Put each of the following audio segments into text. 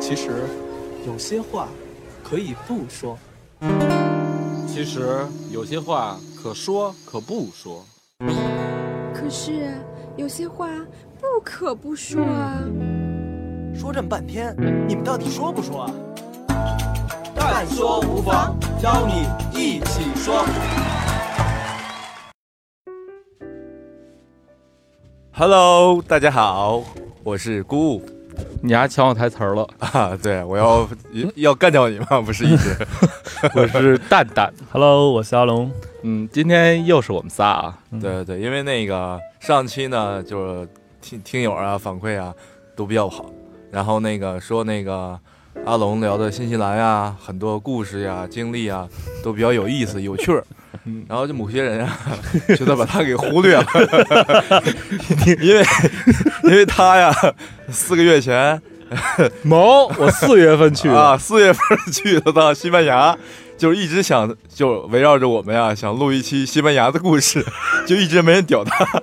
其实，有些话可以不说。其实有些话可说可不说。可是有些话不可不说啊。说这么半天，你们到底说不说啊？但说无妨，邀你一起说。Hello，大家好，我是姑姑你还抢我台词儿了，啊，对我要 要干掉你吗？不是一直，我是蛋蛋。Hello，我是阿龙。嗯，今天又是我们仨啊。对对对，因为那个上期呢，就是听听友啊反馈啊都比较好，然后那个说那个阿龙聊的新西兰呀，很多故事呀、经历啊都比较有意思、有趣儿。然后就某些人啊，觉得把他给忽略了，因为因为他呀，四个月前某，我四月份去的，啊，四月份去的到西班牙，就是一直想就围绕着我们呀，想录一期西班牙的故事，就一直没人屌他，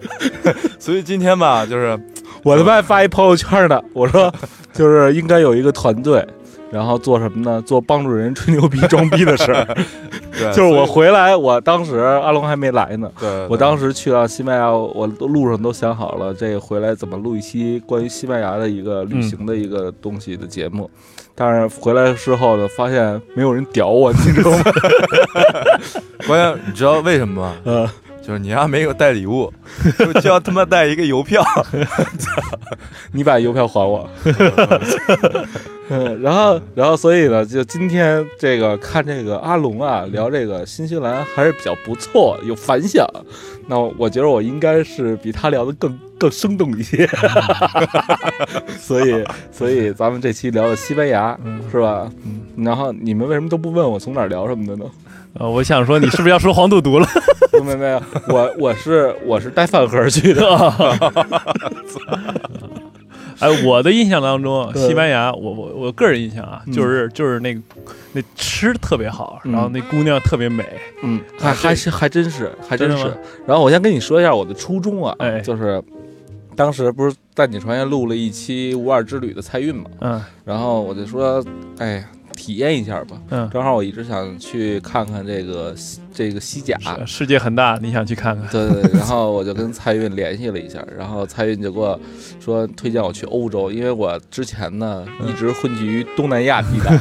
所以今天吧，就是我他妈还发一朋友圈呢，我说就是应该有一个团队，然后做什么呢？做帮助人吹牛逼、装逼的事儿。对，就是我回来，我当时阿龙还没来呢。对，对我当时去到西班牙，我路上都想好了，这回来怎么录一期关于西班牙的一个旅行的一个东西的节目。但是回来之后呢，发现没有人屌我，你知道吗？关键你知道为什么吗？呃，就是你丫没有带礼物，就就要他妈带一个邮票，你把邮票还我。嗯，然后，然后，所以呢，就今天这个看这个阿龙啊聊这个新西兰还是比较不错，有反响。那我觉得我应该是比他聊的更更生动一些，所以，所以咱们这期聊的西班牙是吧？嗯，然后你们为什么都不问我从哪儿聊什么的呢？呃，我想说，你是不是要说黄赌毒了？没有没有，我我是我是带饭盒去的。哎，我的印象当中，对西班牙，我我我个人印象啊，嗯就是就是那那吃的特别好，嗯然后那姑娘特别美。嗯，还还是还真是还真是。然后我先跟你说一下我的初衷啊，哎就是当时不是在你船上录了一期无二之旅的蔡运嘛，嗯然后我就说，哎，体验一下吧。嗯，正好我一直想去看看这个西这个西甲。世界很大，你想去看看？对对对，然后我就跟蔡运联系了一下，然后蔡运就给我说推荐我去欧洲，因为我之前呢嗯一直混迹于东南亚地带，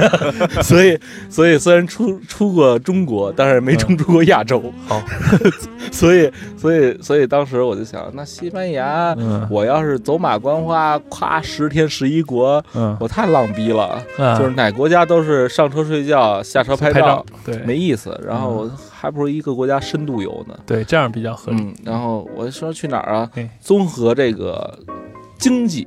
所以所以虽然出出过中国，但是没冲出过亚洲。好，所以所以所以当时我就想，那西班牙，嗯我要是走马观花，夸十天十一国，嗯，我太浪逼了。啊就是哪国家都是上车睡觉，下车拍拍照，对没意思。然后我还不如一个国家深度游呢。对，这样比较合理。嗯，然后我说去哪儿啊？哎？综合这个经济，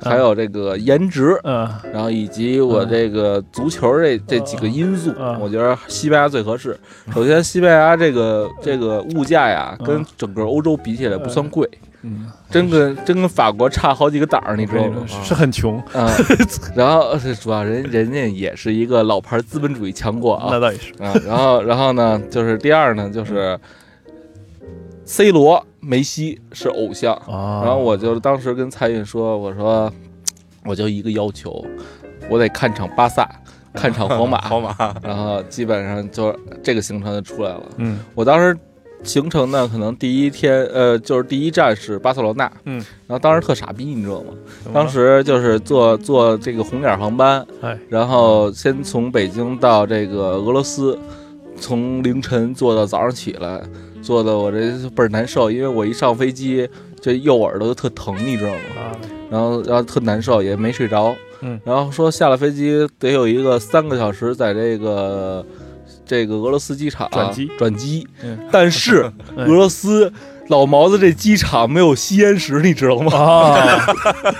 还有这个颜值，嗯。然后以及我这个足球这这几个因素嗯，我觉得西班牙最合适。首先，西班牙这个这个物价呀，嗯。跟整个欧洲比起来不算贵，嗯，真跟真跟法国差好几个档儿，你知道吗？是是很穷，啊，然后呃主要人人家也是一个老牌资本主义强国啊那倒也是。啊，然后然后呢，就是第二呢，就是。C 罗、梅西是偶像，啊，然后我就当时跟蔡运说：“我说，我就一个要求，我得看场巴萨，看场皇马，皇马，然后基本上就这个行程就出来了。嗯我当时行程呢，可能第一天，呃，就是第一站是巴塞罗那，嗯，然后当时特傻逼，你知道吗？当时就是坐坐这个红眼航班，哎然后先从北京到这个俄罗斯，从凌晨坐到早上起来，坐的我这倍儿难受，因为我一上飞机这右耳朵就特疼，你知道吗？啊，然后然后特难受，也没睡着。嗯然后说下了飞机得有一个三个小时在这个这个俄罗斯机场转机。转机，嗯。但是嗯 俄罗斯老毛子这机场没有吸烟室，你知道吗？啊，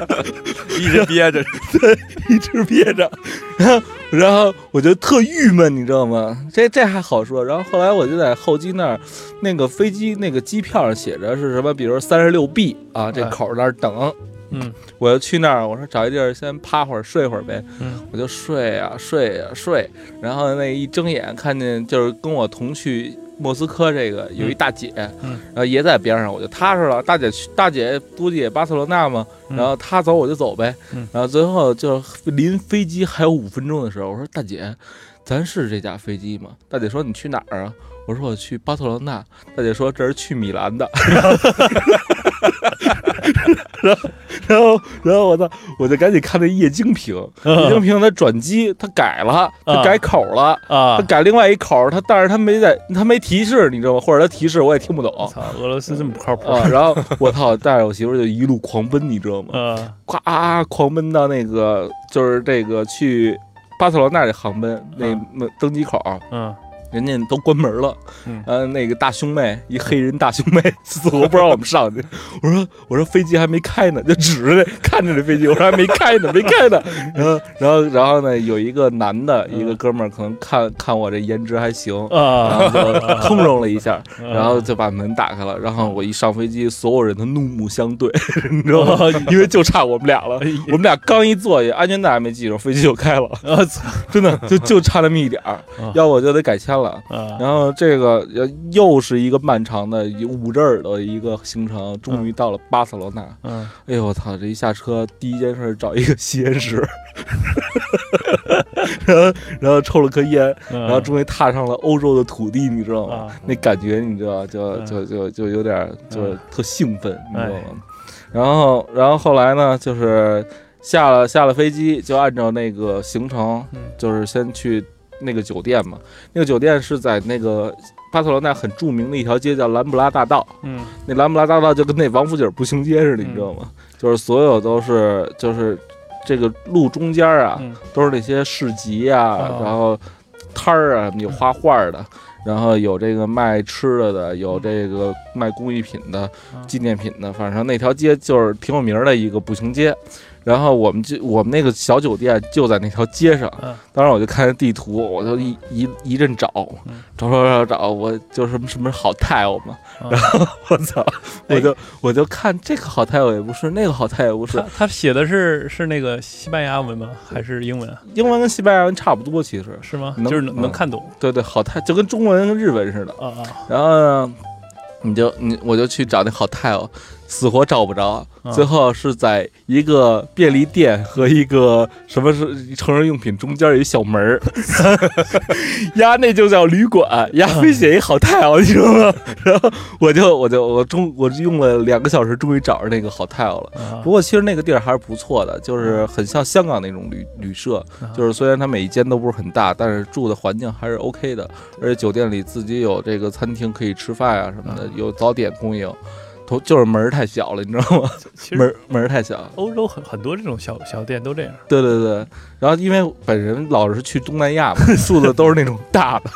一直憋着，一直憋着，然后然后我就特郁闷，你知道吗？这这还好说，然后后来我就在候机那儿，那个飞机那个机票上写着是什么，比如三十六 B 啊，这哎。口儿那儿等。嗯我就去那儿，我说找一地儿先趴会儿睡会儿呗，嗯我就睡啊睡啊睡，然后那一睁眼看见就是跟我同去莫斯科这个有一大姐，嗯然后也在边上，我就踏实了。大姐去，大姐估计也巴塞罗那嘛，嗯然后她走我就走呗。嗯然后最后就临飞机还有五分钟的时候，我说大姐，咱是这架飞机吗？大姐说你去哪儿啊？我说我去巴塞罗那。大姐说这是去米兰的。然后，然后，然后我操，我就赶紧看那液晶屏，液晶屏它转机，它改了，它啊改口了。啊它，改另外一口，它但是它没在，它没提示，你知道吗？或者它提示我也听不懂操，俄罗斯这么不靠谱啊。然后我操，带着我媳妇就一路狂奔，你知道吗？啊咵狂奔到那个就是这个去巴塞罗那这航班那登机口，嗯人家都关门了。嗯呃，那个大胸妹，一黑人大胸妹，死活不让我们上去。我说我说飞机还没开呢，就指着那 看着这飞机，我说还没开呢，没开呢。然后然后然后呢，有一个男的，一个哥们儿，可能看看我这颜值还行。然啊，后就通融了一下，嗯然后就把门打开了。然后我一上飞机，所有人都怒目相对，你知道吗？因为就差我们俩了。我们俩刚一坐下，安全带还没系上，飞机就开了，我操真的就就差那么一点儿啊，要不我就得改签了。啊然后这个呃又是一个漫长的捂着耳朵的一个行程，终于到了巴塞罗那。嗯哎呦我操！这一下车，第一件事找一个吸烟室，然后然后抽了颗烟，嗯，然后终于踏上了欧洲的土地，你知道吗？啊那感觉你知道，就嗯就就就有点就特兴奋，你知道哎吗？然后然后后来呢，就是下了下了飞机，就按照那个行程嗯，就是先去那个酒店嘛。那个酒店是在那个巴塞罗那很著名的一条街叫兰布拉大道，嗯。那兰布拉大道就跟那王府井步行街似的，你知道吗？就是所有都是就是这个路中间啊，嗯。都是那些市集啊，哦然后摊儿啊，有画画的，然后有这个卖吃的的，有这个卖工艺品的、嗯。纪念品的，反正那条街就是挺有名儿的一个步行街。然后我们就我们那个小酒店就在那条街上，嗯。当时我就看着地图，我就一一一阵找嗯，找找找找，我就什么什么好 tile 嘛，啊然后我操，哎。我就我就看这个好 tile 也不是，那个好 tile 也不是他，写的是是那个西班牙文吗？还是英文啊？英文跟西班牙文差不多，其实。是吗？能就是能看懂。对对，好 tile 就跟中文跟日文似的。啊啊。然后呢，你就你我就去找那好 tile，死活找不着，啊最后是在一个便利店和一个什么是成人用品中间有一小门儿，呀，那就叫旅馆，呀，非写一好 tile，你知道吗？然后我就我就我终我用了两个小时，终于找着那个好 tile 了。啊不过其实那个地儿还是不错的，就是很像香港那种旅旅社，啊就是虽然它每一间都不是很大，但是住的环境还是 OK 的，而且酒店里自己有这个餐厅可以吃饭啊什么的啊，有早点供应，都就是门儿太小了，你知道吗？其实门儿门儿太小。欧洲很很多这种小小店都这样。对对对，然后因为本人老是去东南亚嘛，住的都是那种大的，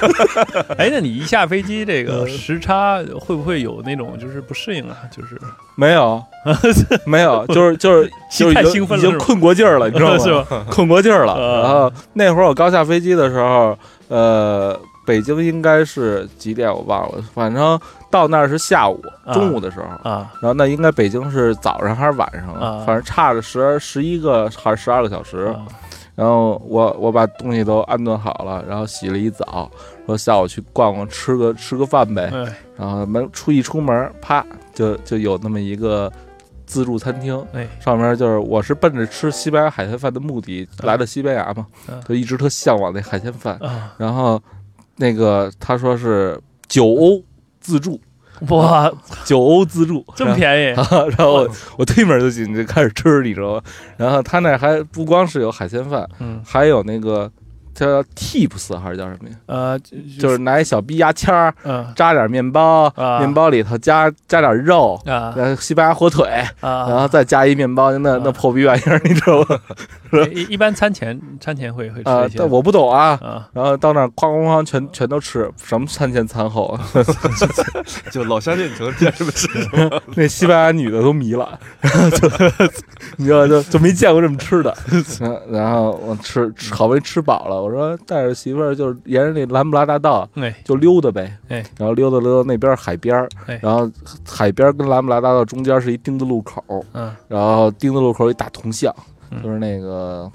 哎，那你一下飞机，这个嗯时差会不会有那种就是不适应啊？就是没有 没有，就是就是就是太已经已经兴奋了是吧困过劲儿了，你知道吗？是吧？困过劲儿了。啊然后那会儿我刚下飞机的时候，呃，北京应该是几点我忘了，反正到那儿是下午啊。中午的时候。啊。然后那应该北京是早上还是晚上啊？反正差着十十一个还是十二个小时。啊。然后我我把东西都安顿好了，然后洗了一澡，说下午去逛逛，吃个吃个饭呗。哎。然后门出一出门，啪就就有那么一个自助餐厅，哎。上面就是我是奔着吃西班牙海鲜饭的目的来的西班牙嘛，嗯就一直特向往那海鲜饭。啊！然后那个他说是九欧自助，哇，九欧自助这么便宜然后然后我我推门就进去就开始吃，你知道吗？然后他那还不光是有海鲜饭，嗯还有那个叫 tips 还是叫什么呀？呃，就是拿一小逼牙签儿嗯扎点面包，啊面包里头加加点肉。啊然后西班牙火腿，啊，然后再加一面包，那那啊破逼玩意儿，你知道吗？一一般餐前餐前会会吃啊一，些但我不懂啊。啊然后到那儿哐哐哐全全都吃，什么餐前餐后啊，就老乡见成见识是 那西班牙女的都迷了，然后就你知道就就没见过这么吃的。然后我吃吃好不容易吃饱了，我说带着媳妇儿就是沿着那兰布拉大道哎。就溜达呗，哎。然后溜达溜达那边海边儿哎。然后海边儿跟兰布拉大道中间是一丁字路口，嗯。然后丁字路口一大铜像，嗯。就是那个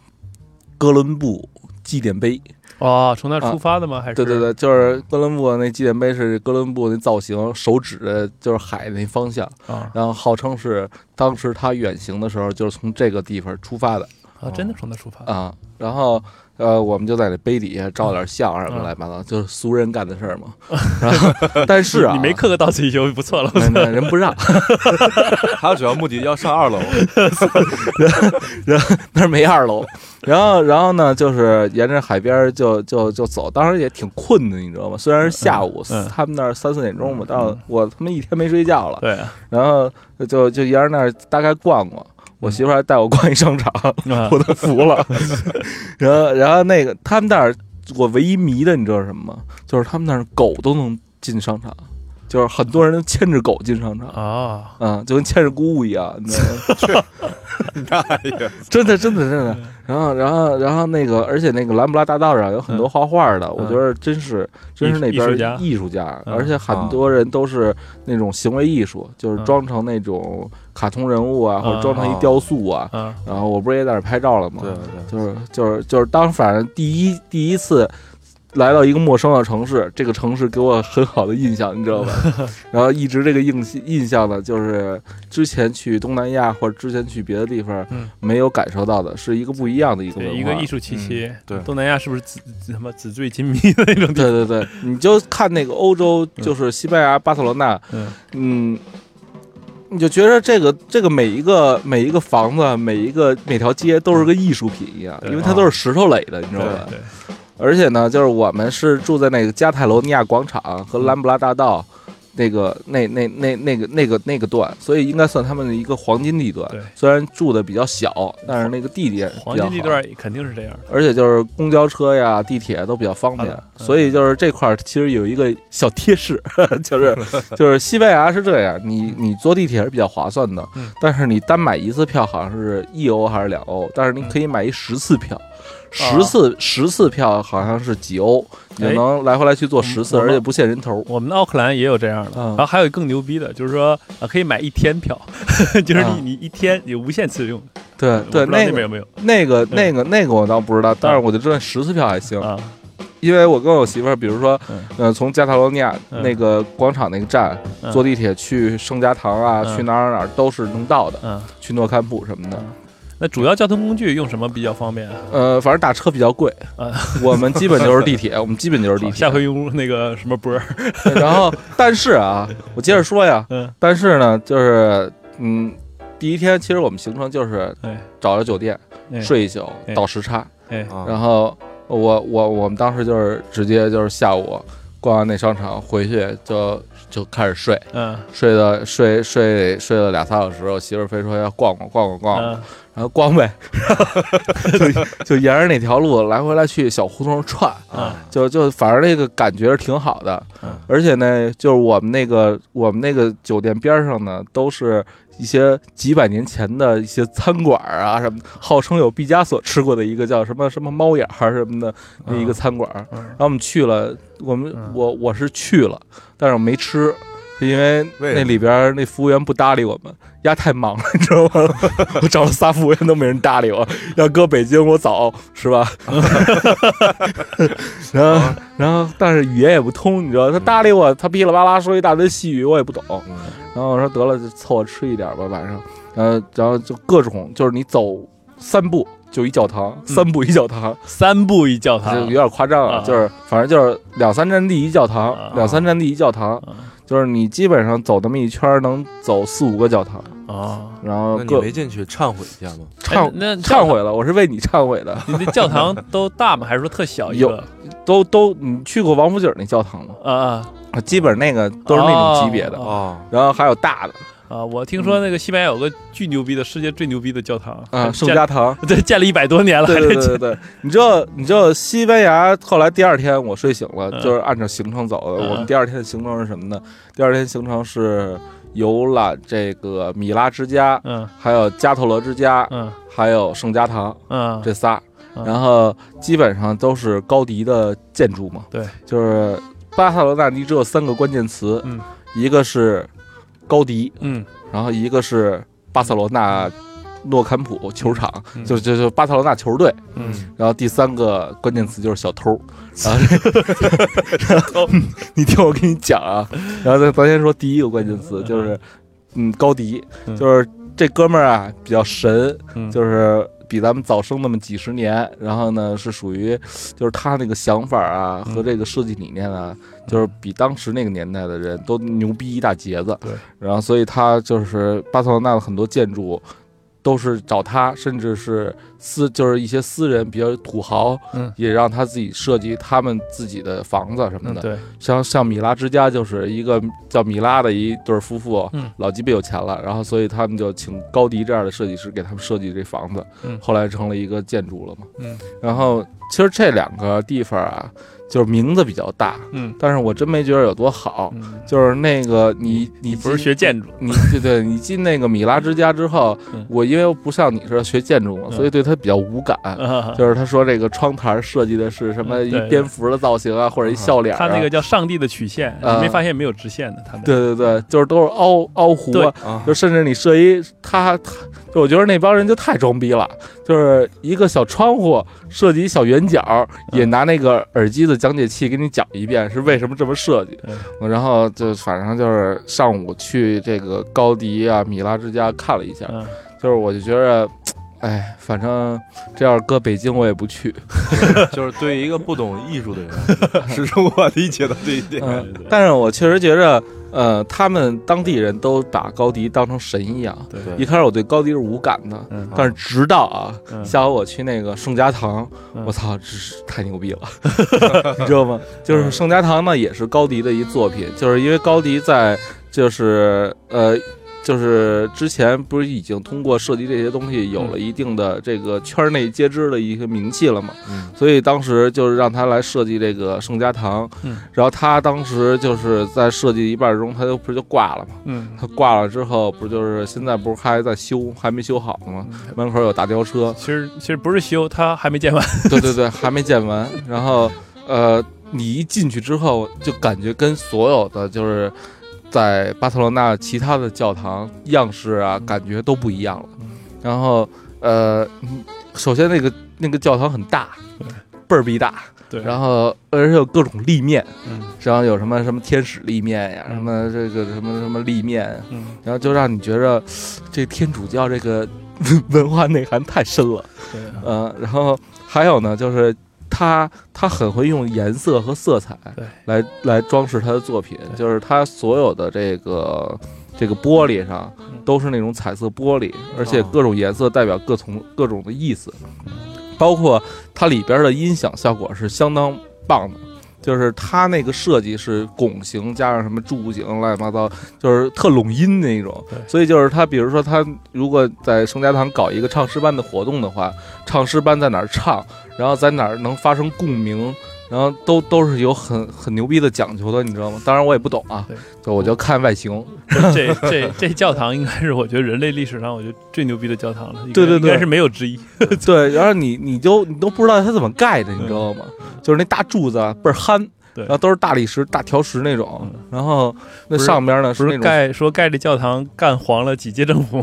哥伦布纪念碑，哦，从那出发的吗？还是？对对对，就是哥伦布那纪念碑是哥伦布那造型，手指的就是海那方向，啊。然后号称是当时他远行的时候就是从这个地方出发的。啊，真的从那出发。啊。然后呃，我们就在那碑底下照点相什么嗯乱七八糟，就是俗人干的事儿嘛。然后但是啊，你没刻个到此一游就不错了。那那人不让，他主要目的要上二楼，然后那儿没二楼。然后，然后呢，就是沿着海边儿就就就走，当时也挺困的，你知道吗？虽然是下午，他们那儿三四点钟吧，但我他妈一天没睡觉了。对啊，然后就就沿着那儿大概逛逛。我媳妇还带我逛一商场，啊我都服了。然后，然后那个他们那儿，我唯一迷的，你知道什么吗？就是他们那儿狗都能进商场，就是很多人都牵着狗进商场，啊，嗯，就跟牵着姑姑一样，你知道吗？哎呀，真的，真的，真的。然后，然后，然后那个，而且那个兰布拉大道上有很多画画的，我觉得真是，真是那边艺术家。艺术家，嗯。而且很多人都是那种行为艺术，就是嗯装成那种卡通人物啊，或者嗯装成一雕塑啊。啊然后我不是也在那拍照了吗？对对，就是就是就是当反正第一第一次来到一个陌生的城市，这个城市给我很好的印象，你知道吧？然后一直这个印印象呢，就是之前去东南亚或者之前去别的地方嗯没有感受到的，是一个不一样的一个文对，化。一个艺术气息。对东南亚是不是纸什么纸醉金迷的那种地对对对，你就看那个欧洲，就是西班牙巴塞罗那，嗯嗯，你就觉得这个这个每一个每一个房子，每一个每条街都是个艺术品一样，因为它都是石头垒的，你知道吧？对，而且呢，就是我们是住在那个加泰罗尼亚广场和兰布拉大道。那个、那、那、那、那个、那个、那个段，所以应该算他们的一个黄金地段。对。虽然住的比较小，但是那个地点黄金地段肯定是这样。的。而且就是公交车呀、地铁都比较方便，嗯。所以就是这块儿其实有一个小贴士，就是 就是西班牙是这样，你你坐地铁是比较划算的嗯，但是你单买一次票好像是一欧还是两欧，但是你可以买一十次票，十次十次票好像是几欧，你就哎能来回来去坐十次，而且不限人头。我们的奥克兰也有这样的，嗯然后还有更牛逼的，就是说啊，可以买一天票，就是你嗯你一天有无限次用。对对，那个那边有没有。那个那个那个我倒不知道，但是我就知道十次票还行。啊？因为我跟我媳妇儿，比如说嗯，呃，从加泰罗尼亚嗯。那个广场那个站嗯。坐地铁去圣家堂啊，嗯。去哪儿哪儿哪儿都是能到的，嗯，去诺坎普什么的。那主要交通工具用什么比较方便？啊？呃，反正打车比较贵。啊，我们基本就是地铁，我们基本就是地铁。下回用那个什么波儿，然后，但是啊，我接着说呀，嗯，但是呢，就是嗯，第一天其实我们行程就是哎。找着酒店哎。睡一宿，哎。倒时差，然后我我我们当时就是直接就是下午逛完那商场回去就就开始睡，嗯。睡到睡睡睡了俩仨小时，我媳妇儿非说要逛逛逛逛逛，嗯。然后逛呗，就就沿着那条路来回来去小胡同串，啊就就反正那个感觉是挺好的。嗯，而且呢，就是我们那个我们那个酒店边上呢，都是一些几百年前的一些餐馆啊什么，号称有毕加索吃过的一个叫什么什么猫眼儿什么的那一个餐馆，嗯然后我们去了，我们嗯我我是去了，但是我没吃。是因为那里边那服务员不搭理我们，丫太忙了，你知道吗？我找了仨服务员都没人搭理我。要搁北京，我早是吧？然后，然后，但是语言也不通，你知道，他搭理我，他噼里啪啦说一大堆细语，我也不懂。嗯然后我说得了，就凑合吃一点吧，晚上。呃，然后就各种，就是你走三步就一教堂，三步一教堂，三步一教就堂有，点夸张啊。啊就是反正就是两三站地一教堂，啊两三站地一教堂，啊就是你基本上走那么一圈儿能走四五个教堂，啊，然后你没进去忏悔一下吗？忏哎那忏悔了，我是为你忏悔的。你那教堂都大吗？还是说特小一有个？都都，你去过王府井那教堂吗？啊啊啊，基本那个都是那种级别的，哦哦，然后还有大的啊！我听说那个西班牙有个巨牛逼的世界最牛逼的教堂啊，圣家堂。对建了一百多年了，对对对你知道你知道西班牙后来第二天我睡醒了，嗯就是按照行程走的。嗯我们第二天的行程是什么呢？第二天行程是游览这个米拉之家，嗯还有加特罗之家，嗯还有圣家堂嗯这仨，嗯然后基本上都是高迪的建筑嘛。对，就是巴塞罗那，你只有三个关键词，嗯一个是高迪，嗯。然后一个是巴塞罗那诺坎普球场，嗯。就就就巴塞罗那球队。嗯，然后第三个关键词就是小偷，然后然后 你听我跟你讲啊，然后咱咱先说第一个关键词就是，嗯，高迪，嗯。就是这哥们儿啊比较神，嗯。就是比咱们早生那么几十年，然后呢是属于就是他那个想法啊嗯。和这个设计理念啊，就是比当时那个年代的人都牛逼一大截子。对，然后所以他就是巴塞罗那的很多建筑。都是找他，甚至是私，就是一些私人比较土豪，嗯也让他自己设计他们自己的房子什么的。嗯对，像像米拉之家就是一个叫米拉的一对儿夫妇，嗯老鸡巴有钱了，然后所以他们就请高迪这样的设计师给他们设计这房子，嗯后来成了一个建筑了嘛。嗯然后其实这两个地方啊，就是名字比较大，嗯。但是我真没觉得有多好。嗯，就是那个你你不是学建筑，你对对，你进那个米拉之家之后，嗯。我因为不像你似的学建筑嘛，嗯。所以对它比较无感。啊就是他说这个窗台设计的是什么一蝙蝠的造型啊，或者一笑脸、啊。他那个叫上帝的曲线，啊你没发现没有直线的？他们。对对对，就是都是凹凹弧就甚至你设一他，他就我觉得那帮人就太装逼了，就是一个小窗户设计一小圆角，嗯。也拿那个耳机的讲解器给你讲一遍是为什么这么设计。嗯然后就反正就是上午去这个高迪啊、米拉之家看了一下，嗯就是我就觉着。哎，反正这要是搁北京，我也不去。就是对于一个不懂艺术的人，始终无法理解的这一点。嗯，但是我确实觉着，呃，他们当地人都把高迪当成神一样。对一开始我对高迪是无感的，嗯但是直到啊，嗯下午我去那个圣家堂，嗯我操，这是太牛逼了，你知道吗？就是圣家堂呢，也是高迪的一作品，就是因为高迪在就是呃。就是之前不是已经通过设计这些东西有了一定的这个圈内皆知的一些名气了嘛，嗯所以当时就是让他来设计这个圣家堂，嗯然后他当时就是在设计一半中，他就不是就挂了嘛？嗯他挂了之后，不就是现在不是还在修，还没修好呢吗？门口有大吊车，其实其实不是修，他还没建完。对 对对，还没建完。然后呃，你一进去之后，就感觉跟所有的就是在巴塞罗那其他的教堂样式啊，感觉都不一样了。然后呃，嗯首先那个那个教堂很大对，倍儿逼大。对，然后而且有各种立面，嗯。然后有什么什么天使立面呀，嗯。什么这个什么什么立面，嗯。然后就让你觉着这天主教这个 文化内涵太深了，对嗯，然后还有呢，就是他他很会用颜色和色彩对。来来装饰他的作品，就是他所有的这个这个玻璃上嗯。都是那种彩色玻璃，而且哦各种颜色代表各从各种的意思，包括它里边的音响效果是相当棒的。就是它那个设计是拱形加上什么柱形，乱七八糟，就是特拢音那种。所以就是他，比如说他如果在圣家堂搞一个唱诗班的活动的话，唱诗班在哪儿唱，然后在哪儿能发生共鸣，然后都都是有很很牛逼的讲究的，你知道吗？当然我也不懂啊对，就我就看外形。这这这教堂应该是我觉得人类历史上我觉得最牛逼的教堂了，对对对应该是没有之一。对，然后你你就你都不知道它怎么盖的，你知道吗？就是那大柱子啊倍儿憨，对然后都是大理石、大条石那种嗯，然后那上边呢是那种是盖说盖这教堂干黄了几届政府，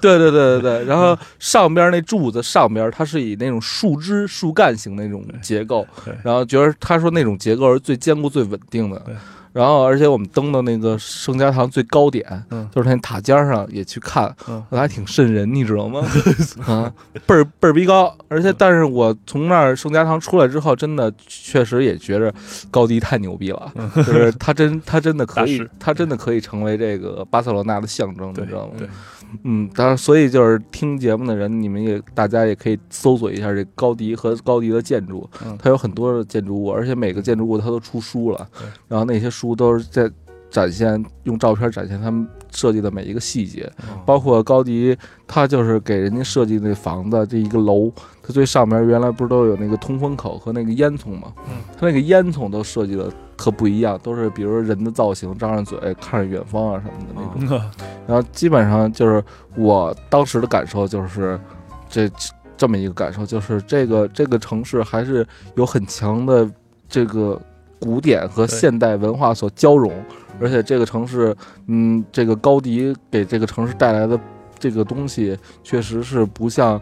对对对对对，然后上边那柱子上边它是以那种树枝树干型那种结构，然后觉得他说那种结构是最坚固最稳定的对。然后，而且我们登到那个圣家堂最高点，嗯。就是那塔尖上也去看，嗯。还挺瘆人，你知道吗？啊，倍儿倍儿逼高，而且但是我从那儿圣家堂出来之后，真的确实也觉着高迪太牛逼了，就是他真他真的可以 他真的可以成为这个巴塞罗那的象征，你知道吗？对，嗯，当然，所以就是听节目的人，你们也大家也可以搜索一下这高迪和高迪的建筑，嗯它有很多的建筑物，而且每个建筑物它都出书了，然后那些书都是在展现用照片展现他们设计的每一个细节，包括高迪他就是给人家设计那房子这一个楼，它最上面原来不是都有那个通风口和那个烟囱吗？嗯，它那个烟囱都设计的特不一样，都是比如人的造型，张着嘴看着远方啊什么的那种。然后基本上就是我当时的感受就是这这么一个感受，就是这个这个城市还是有很强的这个古典和现代文化所交融，而且这个城市，嗯，这个高迪给这个城市带来的这个东西确实是不像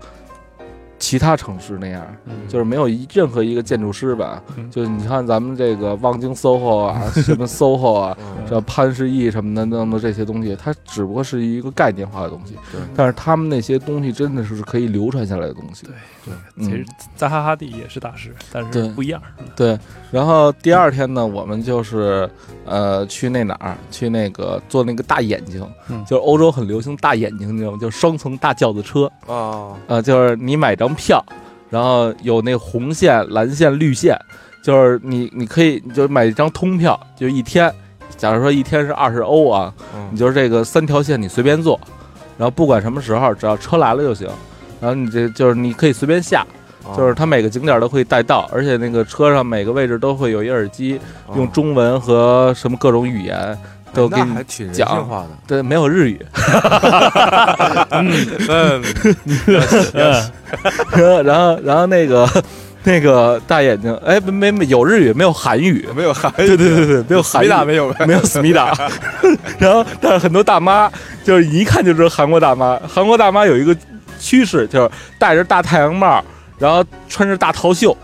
其他城市那样，嗯。就是没有一任何一个建筑师吧，嗯。就是你看咱们这个望京 SOHO 啊，什么 SOHO 啊，嗯。这潘石屹什么的弄的这些东西，它只不过是一个概念化的东西，对。但是他们那些东西真的是可以流传下来的东西。对嗯。其实扎哈哈蒂也是大师，但是不一样。对，然后第二天呢，我们就是呃去那哪儿，去那个做那个大眼睛，嗯。就是欧洲很流行大眼睛，你知道吗？就是双层大轿子车，啊，呃，就是你买张票，然后有那红线、蓝线、绿线，就是你你可以你就买一张通票，就一天，假如说一天是二十欧啊，嗯你就是这个三条线你随便坐，然后不管什么时候，只要车来了就行。然后你这就是你可以随便下，啊就是它每个景点都会带到，而且那个车上每个位置都会有一耳机，用中文和什么各种语言都给你讲。对，没有日语。嗯，嗯然后然后那个那个大眼睛，哎，没没有日语，没有韩语。没有韩，对对对对，没有韩语，没打没有，没有思密达。然后，但是很多大妈就是一看就知道韩国大妈。韩国大妈有一个趋势，就是戴着大太阳帽，然后穿着大套袖。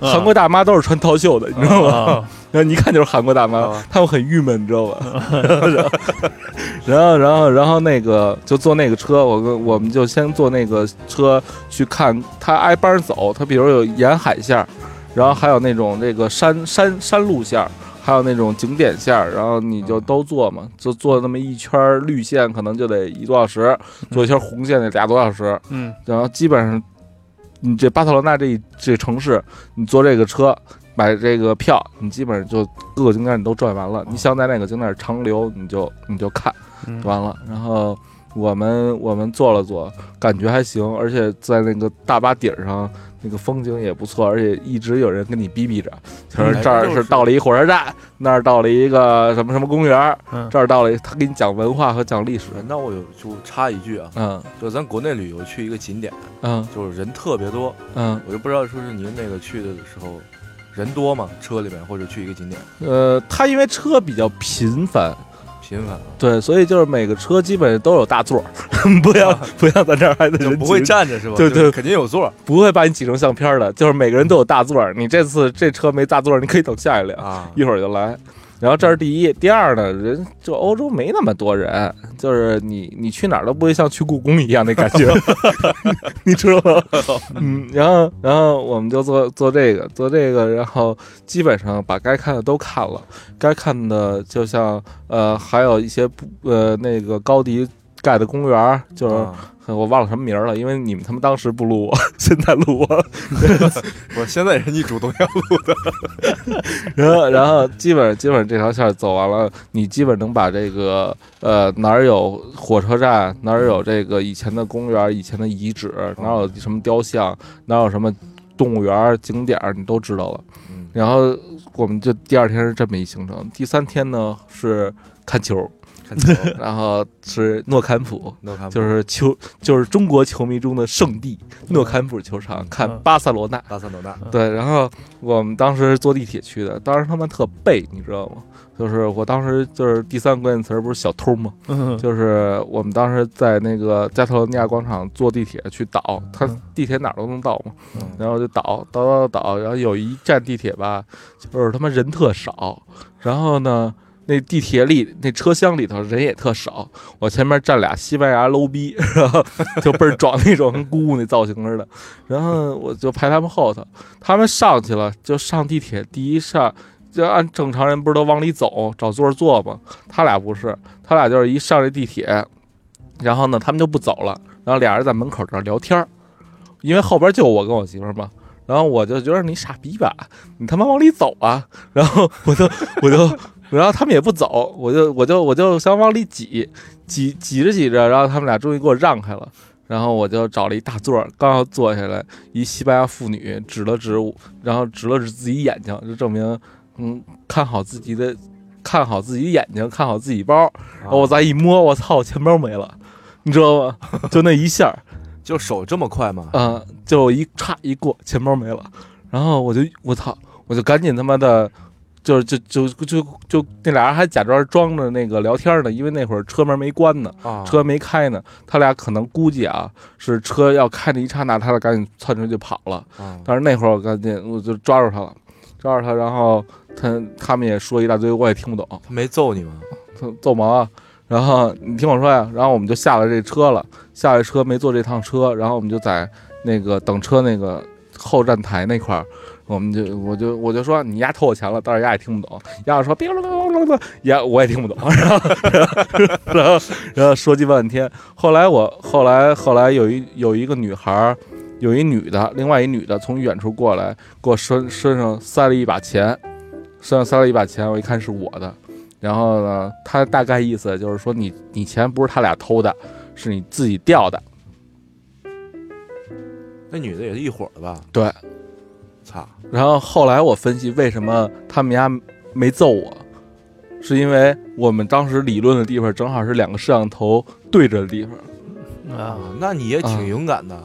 韩国大妈都是穿套袖的，你知道吗？啊然后你一看就是韩国大妈啊，他们很郁闷，你知道吧？然后，然后，然后那个就坐那个车，我跟我们就先坐那个车去看，它挨班走，它比如有沿海线儿，然后还有那种这个山山山路线儿，还有那种景点线儿，然后你就都坐嘛，就坐那么一圈儿绿线，可能就得一个多小时，坐一圈红线得俩多小时，嗯然后基本上，你这巴塞罗那这一这城市，你坐这个车买这个票，你基本上就各个景点你都转完了。你想在哪个景点长留，你就你就看嗯完了。然后我们我们坐了坐，感觉还行，而且在那个大巴顶上。那个风景也不错，而且一直有人跟你逼逼着，就是哎这儿是是到了一火车站，那儿到了一个什么什么公园，嗯这儿到了，他给你讲文化和讲历史。那我有就插一句啊，嗯就咱国内旅游去一个景点，嗯就是人特别多，嗯，我就不知道说是您那个去的时候人多吗？车里面或者去一个景点呃，他因为车比较频繁，频繁了，对，所以就是每个车基本上都有大座儿，不要不像咱这儿还得人就不会站着是吧？对对肯定有座儿不会把你挤成相片儿的，就是每个人都有大座儿。你这次这车没大座儿，你可以等下一辆，啊。一会儿就来。然后这是第一，第二呢，人就欧洲没那么多人，就是你你去哪儿都不会像去故宫一样那感觉，你知道吗？嗯，然后然后我们就做做这个做这个，然后基本上把该看的都看了，该看的就像呃还有一些不呃那个高迪盖的公园儿，就是、啊我忘了什么名儿了，因为你们他们当时不录我，现在录我，我现在是你主动要录的，然后，然后基本基本上这条线走完了，你基本能把这个呃哪儿有火车站，哪儿有这个以前的公园、以前的遗址，哪儿有什么雕像，哪儿有什么动物园景点，你都知道了。嗯然后我们就第二天是这么一行程，第三天呢是看球，看球，然后是诺坎普。诺坎普就是球，就是中国球迷中的圣地诺坎普球场，看嗯巴塞罗那。巴塞罗那，对，然后我们当时坐地铁去的，当时他们特背，你知道吗？就是我当时就是第三个关键词儿不是小偷吗？嗯就是我们当时在那个加特罗尼亚广场坐地铁去倒，它嗯地铁哪儿都能倒嘛，嗯然后就倒倒倒倒，然后有一站地铁吧，就是他妈人特少，然后呢。那地铁里那车厢里头人也特少，我前面站俩西班牙 low 逼，然后 就倍儿壮那种，跟姑姑那造型似的。然后我就排他们后头，他们上去了，就上地铁第一上，就按正常人不是都往里走找座儿坐吗？他俩不是，他俩就是一上这地铁，然后呢，他们就不走了，然后俩人在门口这儿聊天儿，因为后边就我跟我媳妇儿嘛。然后我就觉得你傻逼吧，你他妈往里走啊！然后我就我就，然后他们也不走，我就我就我就想往里挤，挤挤着挤着，然后他们俩终于给我让开了。然后我就找了一大座儿，刚要坐下来，一西班牙妇女指了指我，然后指了指自己眼睛，就证明，嗯，看好自己的，看好自己眼睛，看好自己包。然后我再一摸，我操，我钱包没了，你知道吗？就那一下，就手这么快吗？嗯，就一歘一过，钱包没了。然后我就我操，我就赶紧他妈的就是就就就就那俩人还假装装着那个聊天呢，因为那会儿车门没关呢，啊，车没开呢，他俩可能估计啊是车要开的一刹那，他俩赶紧窜出去跑了。啊但是那会儿我赶紧我就抓住他了，抓住他，然后他他们也说一大堆，我也听不懂，他没揍你吗？他揍毛啊。然后你听我说呀，然后我们就下了这车了，下了车没坐这趟车，然后我们就在那个等车那个后站台那块儿，我们就我就我就说你丫偷我钱了，但是丫也听不懂，丫说哔啦啦啦啦啦，丫我也听不懂，然后然后然后说鸡巴半天，后来我后来后来有一有一个女孩儿，有一女的，另外一女的从远处过来，给我身身上塞了一把钱，身上塞了一把钱，我一看是我的。然后呢，她大概意思就是说你你钱不是他俩偷的，是你自己掉的。那女的也是一伙的吧？对，操，然后后来我分析为什么他们家没揍我，是因为我们当时理论的地方正好是两个摄像头对着的地方。啊，那你也啊挺勇敢的。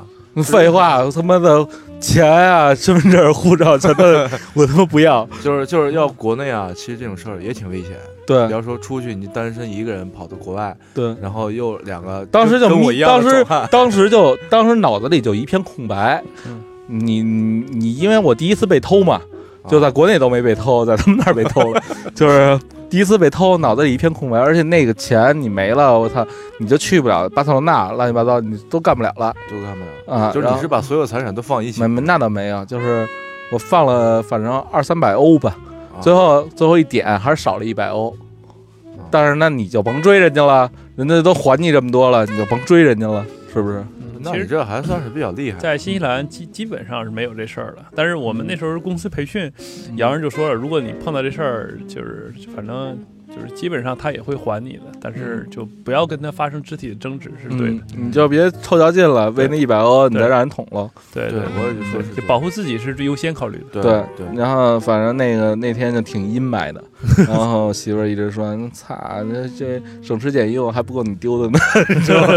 废话，我他妈的钱啊、身份证、护照全都 我他妈不要。就是就是要国内啊，其实这种事儿也挺危险。对你要说出去你单身一个人跑到国外，对，然后又两个当时就跟我一样当时当时就当时脑子里就一片空白。嗯你你你，因为我第一次被偷嘛，就在国内都没被偷，在他们那儿被偷了，就是第一次被偷，脑子里一片空白，而且那个钱你没了，我操，你就去不了巴塞罗那，乱七八糟，你都干不了了都干不了。啊。就是你是把所有财产都放一起没，没那倒没有，就是我放了反正二三百欧吧，啊最后最后一点还是少了一百欧，但是那你就甭追人家了，人家都还你这么多了，你就甭追人家了，是不是？那其实这还算是比较厉害。在新西兰基基本上是没有这事儿的，但是我们那时候公司培训，嗯洋人就说了，如果你碰到这事儿，就是反正就是基本上他也会还你的，但是就不要跟他发生肢体的争执是对的嗯，，你就别凑较劲了，为那一百欧你再让人捅了。对对我也就说是就保护自己是最优先考虑的。对对对，然后反正那个那天就挺阴霾的，然后媳妇儿一直说：“擦，那这省吃俭用还不够你丢的呢，你知道吗？”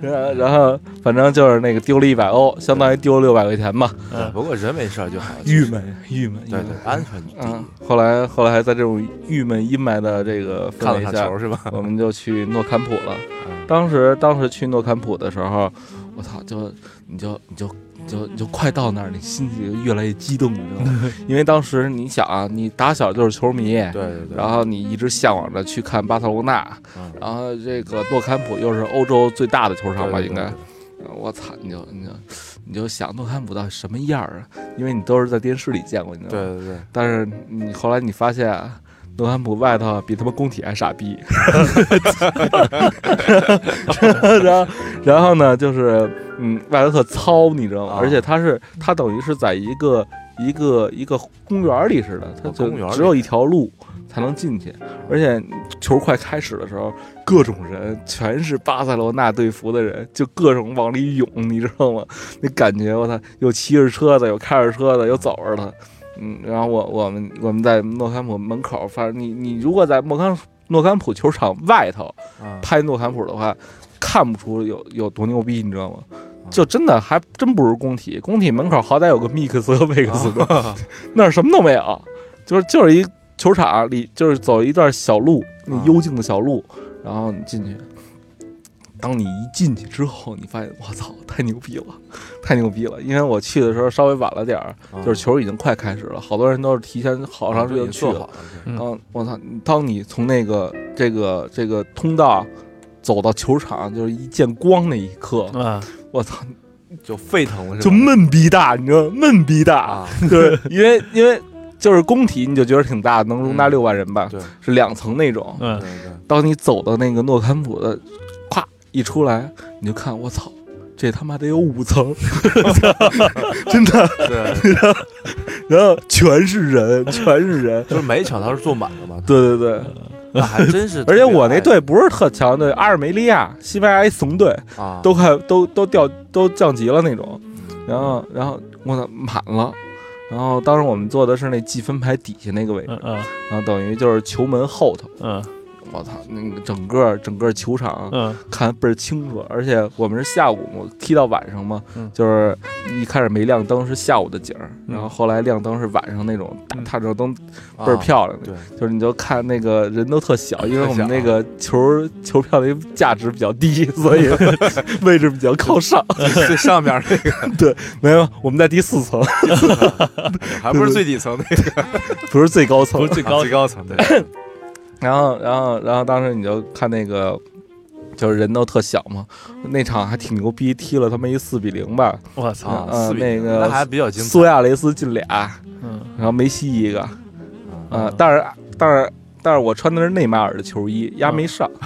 然后然后反正就是那个丢了一百欧，相当于丢了六百块钱嘛，嗯，不过人没事儿就好。郁闷郁闷。郁闷对对，安全第嗯一。，后来后来还在这种郁闷阴霾的这个氛围下球，是吧？我们就去诺坎普了。嗯当时当时去诺坎普的时候，我操，就你就你就你就你就快到那儿，你心里就越来越激动，你知道吗？因为当时你想啊，你打小就是球迷，对对对。然后你一直向往着去看巴塞罗那，嗯然后这个诺坎普又是欧洲最大的球场吧，应该。呃我操，你就你就你就想诺坎普到底什么样儿啊？因为你都是在电视里见过，你知道吗？对对对，但是你后来你发现啊，诺坎普外头比他妈工体还傻逼，然后然后呢，就是嗯，外头特糙，你知道吗？啊而且它是它等于是在一个一个一个公园里似的，它就只有一条路才能进去，而且球快开始的时候，各种人全是巴塞罗那队服的人，就各种往里涌，你知道吗？那感觉我操，有骑着车的，有开着车的，有走着的。嗯，然后我我们我们在诺坎普门口，反正你你如果在诺坎诺坎普球场外头啊，拍诺坎普的话，看不出有有多牛逼，你知道吗？就真的还真不如工体，工体门口好歹有个密克斯和贝克斯的，那儿什么都没有，就是就是一球场里，就是走一段小路，那啊幽静的小路，然后你进去。当你一进去之后，你发现我操，太牛逼了，太牛逼了！因为我去的时候稍微晚了点儿，啊就是球已经快开始了，好多人都是提前好长时间去了。嗯然后我操，当你从那个这个这个通道走到球场，就是一见光那一刻，啊，我操，就沸腾了，就闷逼大，你知道？闷逼大，啊，对，因为因为就是工体，你就觉得挺大，能容纳嗯。六万人吧，对。是两层那种。嗯。对，对，当你走到那个诺坎普的，咵一出来，你就看，我操，这他妈得有五层，真的，对，然后全是人，全是人，就是每一场他是坐满的嘛，对对对，那还真是 而。且我那队不是特强队，阿尔梅利亚、西班牙一怂队，啊，都快都都掉都降级了那种。然后然后我操满了，然后当时我们坐的是那计分牌底下那个位置，嗯嗯然后等于就是球门后头。嗯，我操，那个整个整个球场嗯看倍儿清楚，而且我们是下午嘛踢到晚上嘛，嗯就是一开始没亮灯是下午的景儿，嗯然后后来亮灯是晚上那种大嗯探照灯，啊倍儿漂亮的。对，就是你就看那个人都特小，因为我们那个球球票的价值比较低，所以 位置比较靠上。最上面那个对没有，我们在第四层，还不是最底层那个，不是最高层不是。最高最高层对，然后，然后，然后当时你就看那个，就是人都特小嘛，那场还挺牛逼，踢了他妈一四比零吧，我操，啊，那个那还比较精彩苏亚雷斯进俩，嗯然后梅西一个，啊、嗯但是，但是。但是我穿的是内马尔的球衣，丫没上，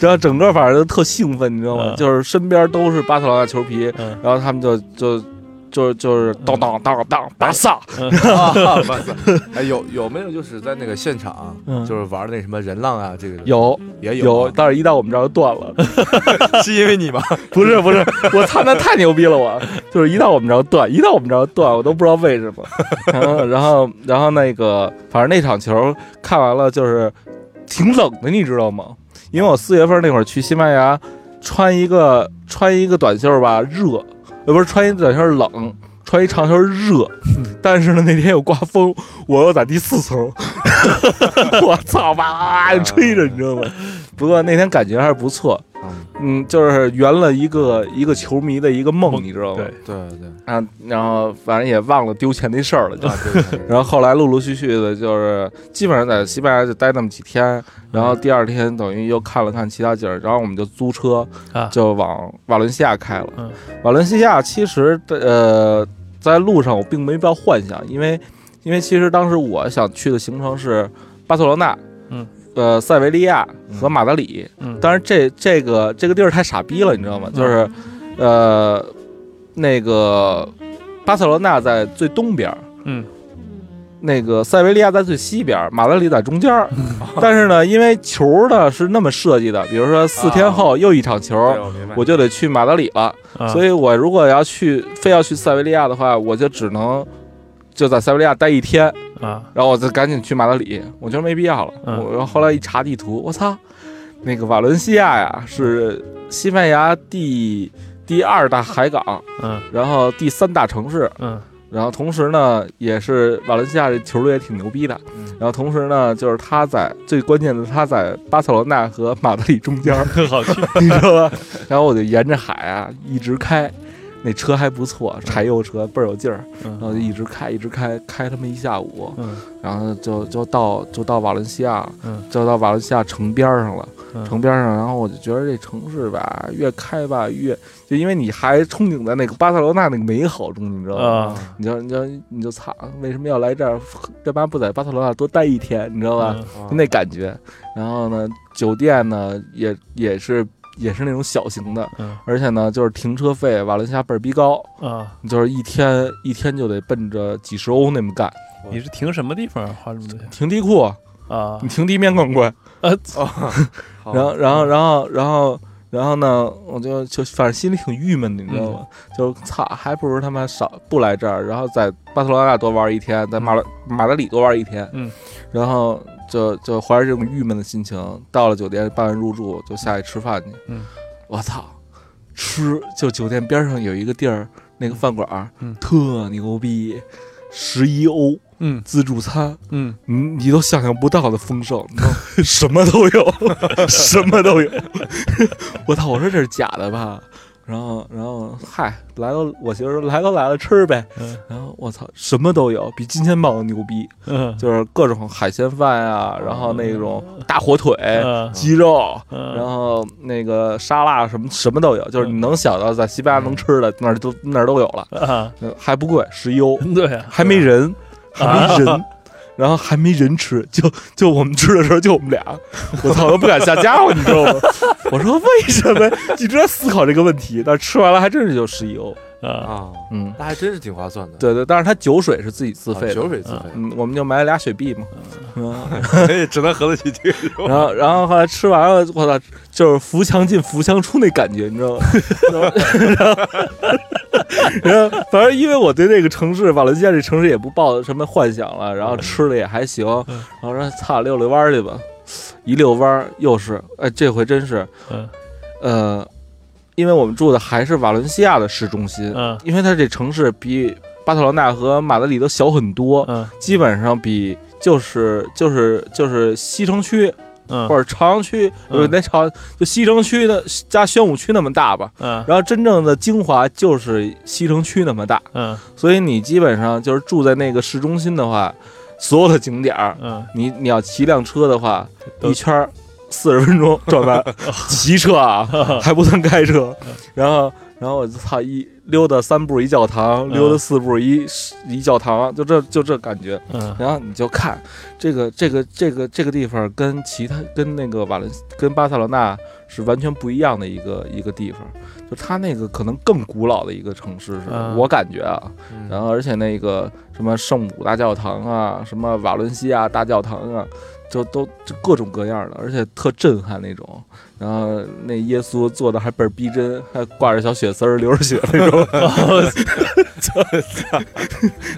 然后整个反正就特兴奋，你知道吗？嗯就是身边都是巴塞罗那球皮，嗯然后他们就就就是就是当当当当巴萨，啊，巴萨，哎，有有没有就是在那个现场，嗯就是玩那什么人浪啊，这个有也有，但是一到我们这儿就断了。是因为你吗？不是不是，我操，那太牛逼了！我就是一到我们这儿断，一到我们这儿断，我都不知道为什么。然后然后然后那个，反正那场球看完了，就是挺冷的，你知道吗？因为我四月份那会儿去西班牙，穿一个穿一个短袖吧，热，呃，不是穿一短袖冷，穿一长袖热。但是呢，那天又刮风，我又在第四层，我操吧，吹着，你知道吗？不过那天感觉还是不错，嗯，嗯，就是圆了一个一个球迷的一个梦，你知道吗？对，对对，啊，然后反正也忘了丢钱那事儿了，就。啊对对，然后后来陆陆续续的，就是基本上在西班牙就待那么几天，然后第二天等于又看了看其他景儿，然后我们就租车啊。就往瓦伦西亚开了。嗯。瓦伦西亚其实呃，在路上我并没抱幻想，因为因为其实当时我想去的行程是巴塞罗那，嗯，呃，塞维利亚和马德里。嗯，当然这这个这个地儿太傻逼了，你知道吗？就是，呃，那个巴塞罗那在最东边儿，嗯，那个塞维利亚在最西边儿，马德里在中间儿。但是呢，因为球呢是那么设计的，比如说四天后又一场球，对我，我就得去马德里了。啊所以我如果要去非要去塞维利亚的话，我就只能就在塞维利亚待一天，啊。然后我就赶紧去马德里，我觉得没必要了。嗯。我然后后来一查地图，我操，那个瓦伦西亚呀是西班牙第第二大海港，嗯。然后第三大城市，嗯。然后同时呢也是瓦伦西亚这球队也挺牛逼的，嗯。然后同时呢就是他在最关键的他在巴塞罗那和马德里中间儿，特 好去，你知道吧？然后我就沿着海啊一直开，那车还不错，柴油车倍儿有劲儿，然后就嗯一直开一直开，开他妈一下午，嗯然后就就到就到瓦伦西亚，嗯就到瓦伦西亚城边儿上了，嗯城边儿上，然后我就觉得这城市吧，越开吧越，就因为你还憧憬在那个巴塞罗那那个美好中，你知道吗？啊你就你就你就操，为什么要来这儿？干嘛不在巴塞罗那多待一天？你知道吧？那感觉。然后呢，酒店呢也也是也是那种小型的，嗯。而且呢就是停车费瓦伦西亚倍儿逼高，啊，就是一天一天就得奔着几十欧那么干。你是停什么地方啊花这么多钱？停地库，啊你？停地面更贵。呃，好。然后然后然后然后然后呢，我就就反正心里挺郁闷的，你知道吗？就操，还不如他妈少不来这儿，然后在巴塞罗那多玩一天，在马勒马德里多玩一天，嗯，然后就就怀着这种郁闷的心情，到了酒店办完入住就下去吃饭去，嗯，我操，吃就酒店边上有一个地儿，那个饭馆儿，嗯特牛逼，十一欧嗯自助餐，嗯你你都想象不到的丰盛，什么都有，什么都有。我操！我说这是假的吧？然后，然后，嗨，来都我媳妇说来都来了，吃呗。嗯然后我操，什么都有，比金钱豹牛逼，嗯 就是各种海鲜饭啊，然后那种大火腿、嗯鸡肉，嗯然后那个沙拉什么什么都有，就是你能想到在西班牙能吃的那儿都那儿都有了，还不贵，十一欧。对啊，还没人，还没人，然后还没人吃，就就我们吃的时候就我们俩，我操，都不敢下家伙，你知道吗？我说为什么？一直在思考这个问题，但吃完了还真是有十一，啊，啊，嗯，那还真是挺划算的。对对，但是它酒水是自己自啊，费的，酒水自费，嗯，我们就买了俩雪碧嘛，嗯，只能喝得起这个。然后然后后来吃完了，我操，就是扶墙进扶墙出那感觉，你知道吗？然后反正因为我对这个城市瓦伦西亚这城市也不抱什么幻想了，然后吃的也还行，嗯然后说操溜溜弯儿去吧，一溜弯儿又是哎这回真是嗯呃，因为我们住的还是瓦伦西亚的市中心，嗯。因为它这城市比巴塞罗那和马德里都小很多，嗯。基本上比就是就是就是西城区嗯，或者朝阳区，嗯呃，那朝就西城区的加宣武区那么大吧。嗯。然后真正的精华就是西城区那么大，嗯。所以你基本上就是住在那个市中心的话，所有的景点儿，嗯，你你要骑辆车的话，一圈四十分钟转弯，骑车啊，还不算开车。然后然后我操一溜达三步一教堂，溜达四步一一教堂，就这就这感觉。嗯然后你就看这个这个这个这个地方跟其他跟那个瓦伦跟巴塞罗那是完全不一样的一个一个地方，就它那个可能更古老的一个城市是，嗯我感觉啊。嗯然后而且那个什么圣母大教堂啊，什么瓦伦西亚大教堂啊，就都就各种各样的，而且特震撼那种。然后那耶稣做的还倍儿逼真，还挂着小血丝儿流着血那种，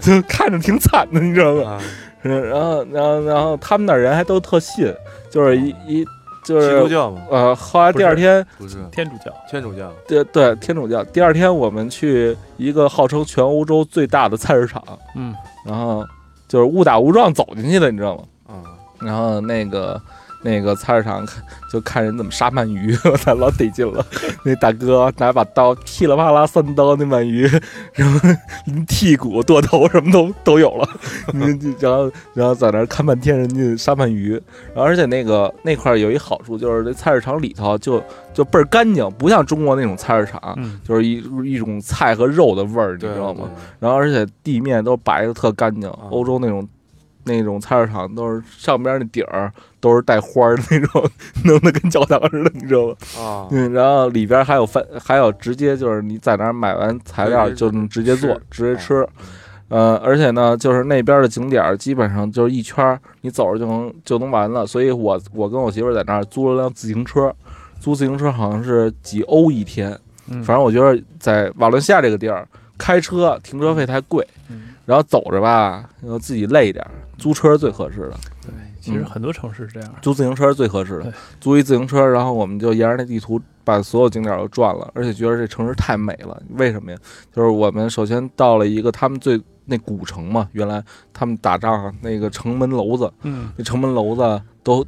就就看着挺惨的，你知道吗？然后，然后，然后他们那儿人还都特信，就是一一就基督是教嘛，呃，后来第二天，不是天主教，天主教，对对，天主教。第二天我们去一个号称全欧洲最大的菜市场，嗯然后就是误打误撞走进去的，你知道吗？啊，然后那个那个菜市场看就看人怎么杀鳗鱼，我操，老得劲了。那大哥拿把刀噼里啪啦三刀那鳗鱼，然后剔骨剁头什么都都有了。嗯然后然后在那儿看半天人家杀鳗鱼，然后而且那个那块儿有一好处就是这菜市场里头就就倍儿干净，不像中国那种菜市场。嗯就是一一种菜和肉的味儿，你知道吗？？然后而且地面都白的特干净，啊欧洲那种那种菜市场都是上边那顶儿都是带花儿的那种，弄得跟教堂似的，你知道吗？啊，嗯，然后里边还有饭，还有直接就是你在那儿买完材料就能直接做，直接吃。呃，而且呢，就是那边的景点儿基本上就是一圈儿，你走着就能就能完了。所以我我跟我媳妇在那儿租了辆自行车，租自行车好像是几欧一天，嗯，反正我觉得在瓦伦西亚这个地儿，开车停车费太贵，嗯然后走着吧，然后自己累一点儿，租车是最合适的。对，其实很多城市是这样。租自行车是最合适的，租一自行车，然后我们就沿着那地图把所有景点都转了，而且觉得这城市太美了。为什么呀？就是我们首先到了一个他们最那古城嘛，原来他们打仗那个城门楼子，嗯那城门楼子都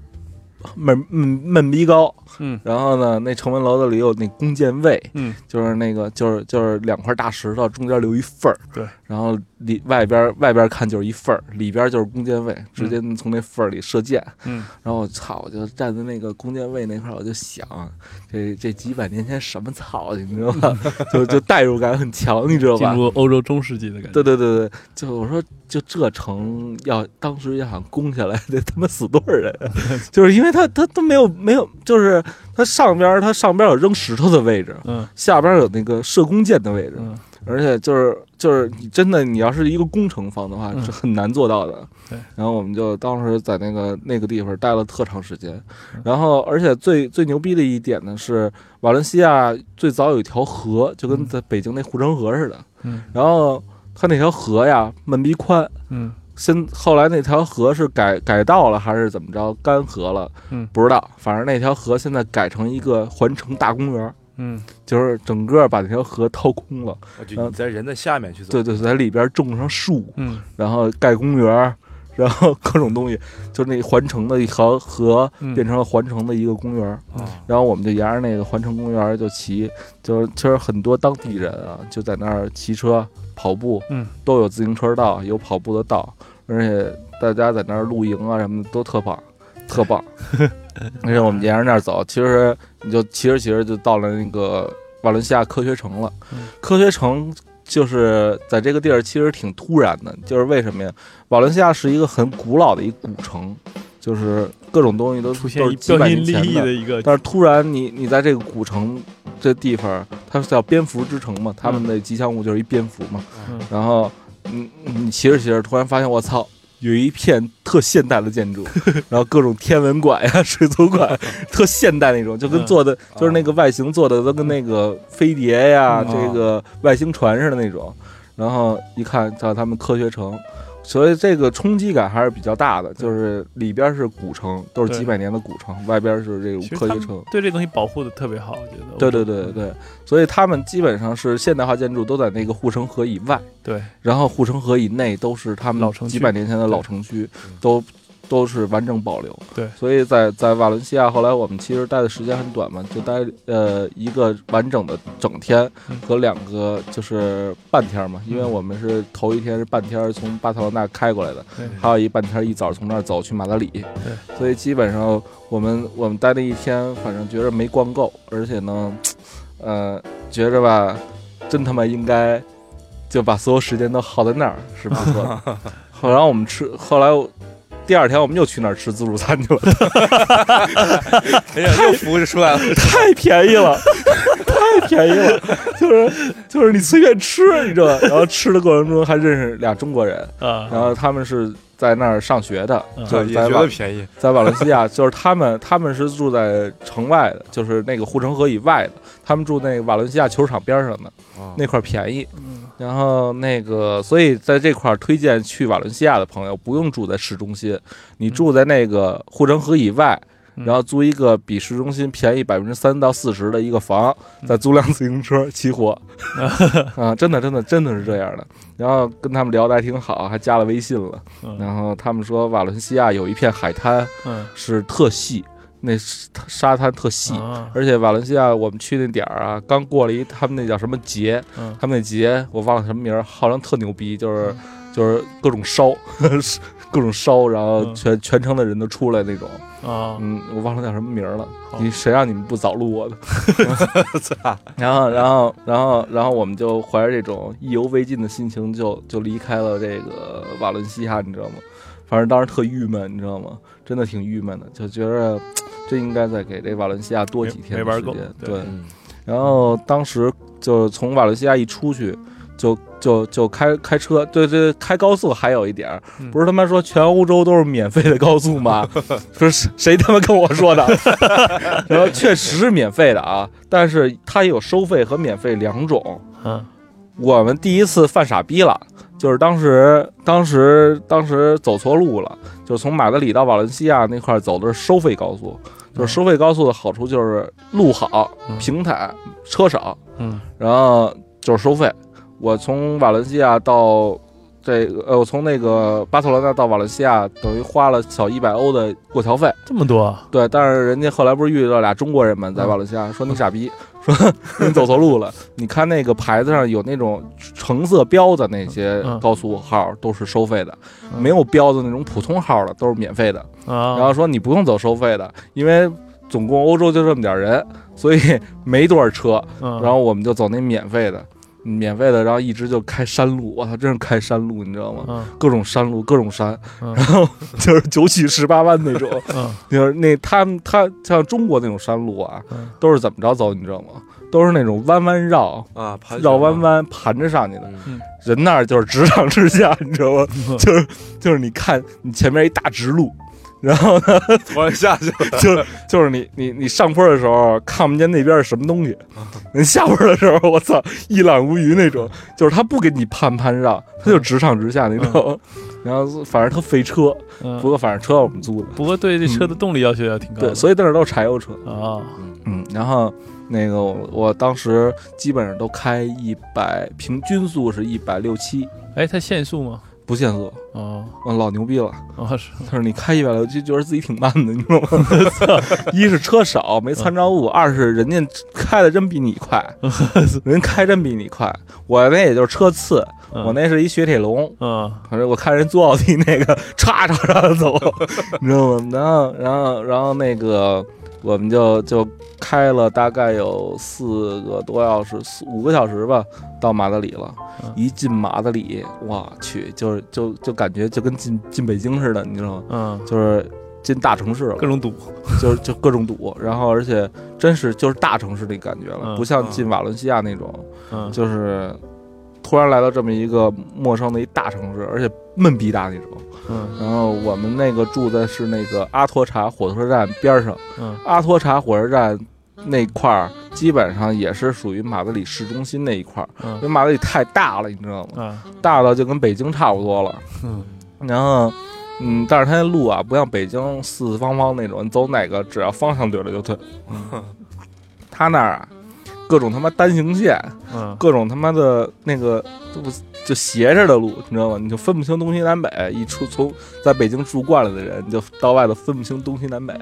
闷闷闷逼高，嗯然后呢，那城门楼子里有那弓箭位，嗯就是那个就是就是两块大石头中间留一缝儿，对，然后里外边外边看就是一缝儿，里边就是弓箭位，直接从那缝儿里射箭。嗯然后我操，我就站在那个弓箭位那块儿，我就想，这这几百年前什么操，你知道吧？就就代入感很强，你知道吧进吧？入欧洲中世纪的感觉。对对对对，就我说，就这城要当时要想攻下来，得他妈死多少人啊？就是因为他他都没有没有，就是他上边儿他上边有扔石头的位置，嗯下边有那个射弓箭的位置，嗯而且就是就是你真的你要是一个工程方的话，嗯是很难做到的。对，然后我们就当时在那个那个地方待了特长时间嗯，然后而且最最牛逼的一点呢是瓦伦西亚最早有一条河，就跟嗯在北京那护城河似的，嗯然后它那条河呀闷逼宽。嗯现后来那条河是改改道了还是怎么着干涸了？嗯不知道。反正那条河现在改成一个环城大公园，嗯。就是整个把那条河掏空了。啊就你在人的下面去走，对对，在里边种上树，嗯。然后盖公园，然后各种东西，就那环城的一条河嗯。变成了环城的一个公园然后我们就沿着那个环城公园就骑，就是其实很多当地人啊就在那儿骑车、跑步，嗯，都有自行车道，有跑步的道，而且大家在那儿露营啊什么的都特棒，特棒。而且我们沿着那儿走，其实你就骑着骑着就到了那个瓦伦西亚科学城了。嗯科学城就是在这个地儿其实挺突然的，就是为什么呀？瓦伦西亚是一个很古老的一古城，就是各种东西都出现一百标新立年前的。异的一个，但是突然你你在这个古城这地方，它是叫蝙蝠之城嘛，他们的吉祥物就是一蝙蝠嘛。嗯然后你你骑着骑着，突然发现我操，有一片特现代的建筑，然后各种天文馆呀、水族馆，特现代那种，就跟嗯。做的就是那个外形做的都跟那个飞碟呀、嗯。这个外星船似的那种。然后一看叫他们科学城，所以这个冲击感还是比较大的。就是里边是古城，都是几百年的古城，外边是这种科学城。对这东西保护的特别好，我觉得。对对对对对，所以他们基本上是现代化建筑都在那个护城河以外，对然后护城河以内都是他们老城几百年前的老城区，都都是完整保留。对。所以在在瓦伦西亚，后来我们其实待的时间很短嘛，就待呃一个完整的整天嗯和两个就是半天嘛，因为我们是头一天是半天从巴塞罗那开过来的，对。还有一半天一早从那儿走去马德里，对，所以基本上我们我们待那一天，反正觉着没逛够，而且呢，呃，觉着吧，真他妈应该就把所有时间都耗在那儿是不错的。后来我们吃，后来我第二天我们又去那儿吃自助餐去了，哎呀，又浮着出来了。太便宜了，太便宜了，就是就是你随便吃，你知道吧？然后吃的过程中还认识俩中国人，啊，然后他们是在那儿上学的，在瓦觉得便宜，在瓦伦西亚，就是他们他们是住在城外的，就是那个护城河以外的，他们住那个瓦伦西亚球场边上的啊那块便宜。嗯然后那个，所以在这块儿推荐去瓦伦西亚的朋友，不用住在市中心，你住在那个护城河以外，嗯。然后租一个比市中心便宜百分之三到四十的一个房，嗯。再租辆自行车起火，啊，真的真的真的是这样的。然后跟他们聊的还挺好，还加了微信了。嗯。然后他们说瓦伦西亚有一片海滩嗯。是特细，那是沙滩特细。啊而且瓦伦西亚，我们去那点儿啊，刚过了一他们那叫什么节，嗯他们那节我忘了什么名儿，好像特牛逼，就是就是各种烧，各种烧，然后嗯全全城的人都出来那种。啊嗯，我忘了叫什么名儿了。你谁让你们不早录我的？然后，然后，然后，然后我们就怀着这种意犹未尽的心情就，就离开了这个瓦伦西亚，你知道吗？反正当时特郁闷，你知道吗？真的挺郁闷的，就觉着真应该再给这瓦伦西亚多几天没玩够的时间。对对，嗯然后当时就从瓦伦西亚一出去，就就就开开车，对对，开高速还有一点儿，嗯不是他妈说全欧洲都是免费的高速吗？不是谁他妈跟我说的？然后确实是免费的啊，但是它也有收费和免费两种。嗯我们第一次犯傻逼了，就是当时当时当时走错路了，就是从马德里到瓦伦西亚那块儿走的是收费高速，就是收费高速的好处就是路好、嗯。平坦、车少，嗯。然后就是收费。我从瓦伦西亚到这个呃，我从那个巴塞罗那到瓦伦西亚，等于花了小一百欧的过桥费。这么多啊对，但是人家后来不是遇到俩中国人嘛，在瓦伦西亚说你傻逼，说你走错路了。你看那个牌子上有那种橙色标的那些嗯高速号都是收费的，嗯没有标的那种普通号的都是免费的。啊，然后说你不用走收费的，因为总共欧洲就这么点人，所以没多少车。嗯然后我们就走那免费的，免费的，然后一直就开山路，我操，真是开山路，你知道吗？嗯。各种山路，各种山，嗯。然后就是九曲十八弯那种，嗯。就是那他们他像中国那种山路啊，嗯。都是怎么着走，你知道吗？都是那种弯弯绕。啊，盘绕，弯弯盘着上去的，嗯。人那儿就是直上直下，你知道吗？就是就是你看你前面一大直路，然后呢，突然下去了，就是就是你你你上坡的时候看不见那边是什么东西，你下坡的时候我操一览无余那种，就是他不给你攀攀让，他就直上直下那种，然后反正他费车，嗯不过反正车我们租的，不过对这车的动力要求要挺高的。对，所以都是柴油车，啊，嗯，然后那个我我当时基本上都开一百，平均速是一百六七，哎，它限速吗？不限速，哦老牛逼了。哦是，但是你开一百六就，觉得自己挺慢的，你知道吗？一是车少没参照物，二是人家开的真比你快，人开真比你快。我那也就是车次，嗯我那是一雪铁龙，嗯反正我看人坐奥迪那个唰唰唰走，你知道吗？然后然后然后那个我们就就开了大概有四个多小时，四五个小时吧，到马德里了。嗯一进马德里，我去，就是就就感觉就跟进进北京似的，你知道吗？嗯，就是进大城市了各，种堵。就是就各种堵，然后而且真是就是大城市的感觉了，嗯不像进瓦伦西亚那种，嗯就是突然来到这么一个陌生的一大城市，而且闷逼大那种。嗯然后我们那个住的是那个阿托查火车站边上，嗯阿托查火车站那块儿基本上也是属于马德里市中心那一块儿，因为嗯马德里太大了，你知道吗？啊大到就跟北京差不多了。嗯然后，嗯，但是它那路啊，不像北京四四方方那种，你走哪个只要方向对了就对。他那儿啊，各种他妈单行线，嗯各种他妈的那个就不就斜着的路，你知道吗？你就分不清东西南北。一出从在北京住惯了的人，你就到外头分不清东西南北。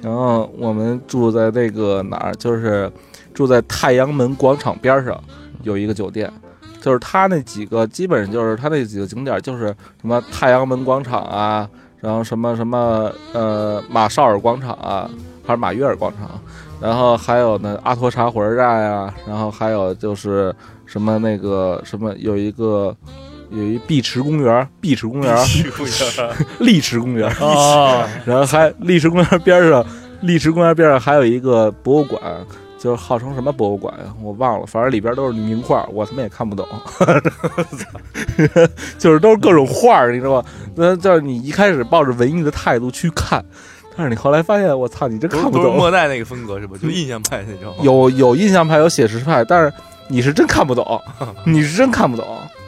然后我们住在那个哪儿，就是住在太阳门广场边上有一个酒店，就是他那几个基本上就是他那几个景点，就是什么太阳门广场啊，然后什么什么呃马绍尔广场啊，还是马约尔广场，然后还有呢阿托查火车站呀、然后还有就是什么那个什么有一个有一碧池公园，碧池公园，丽池公园，哦，然后还丽池公园边上，丽池公园边上还有一个博物馆，就是号称什么博物馆呀？我忘了，反正里边都是名画，我他妈也看不懂，就是都是各种画，你知道吗？那就是你一开始抱着文艺的态度去看，但是你后来发现，我操，你真都是都是看不懂。莫奈那个风格是吧？就印象派那种。有有印象派，有写实派，但是你是真看不懂，你是真看不懂。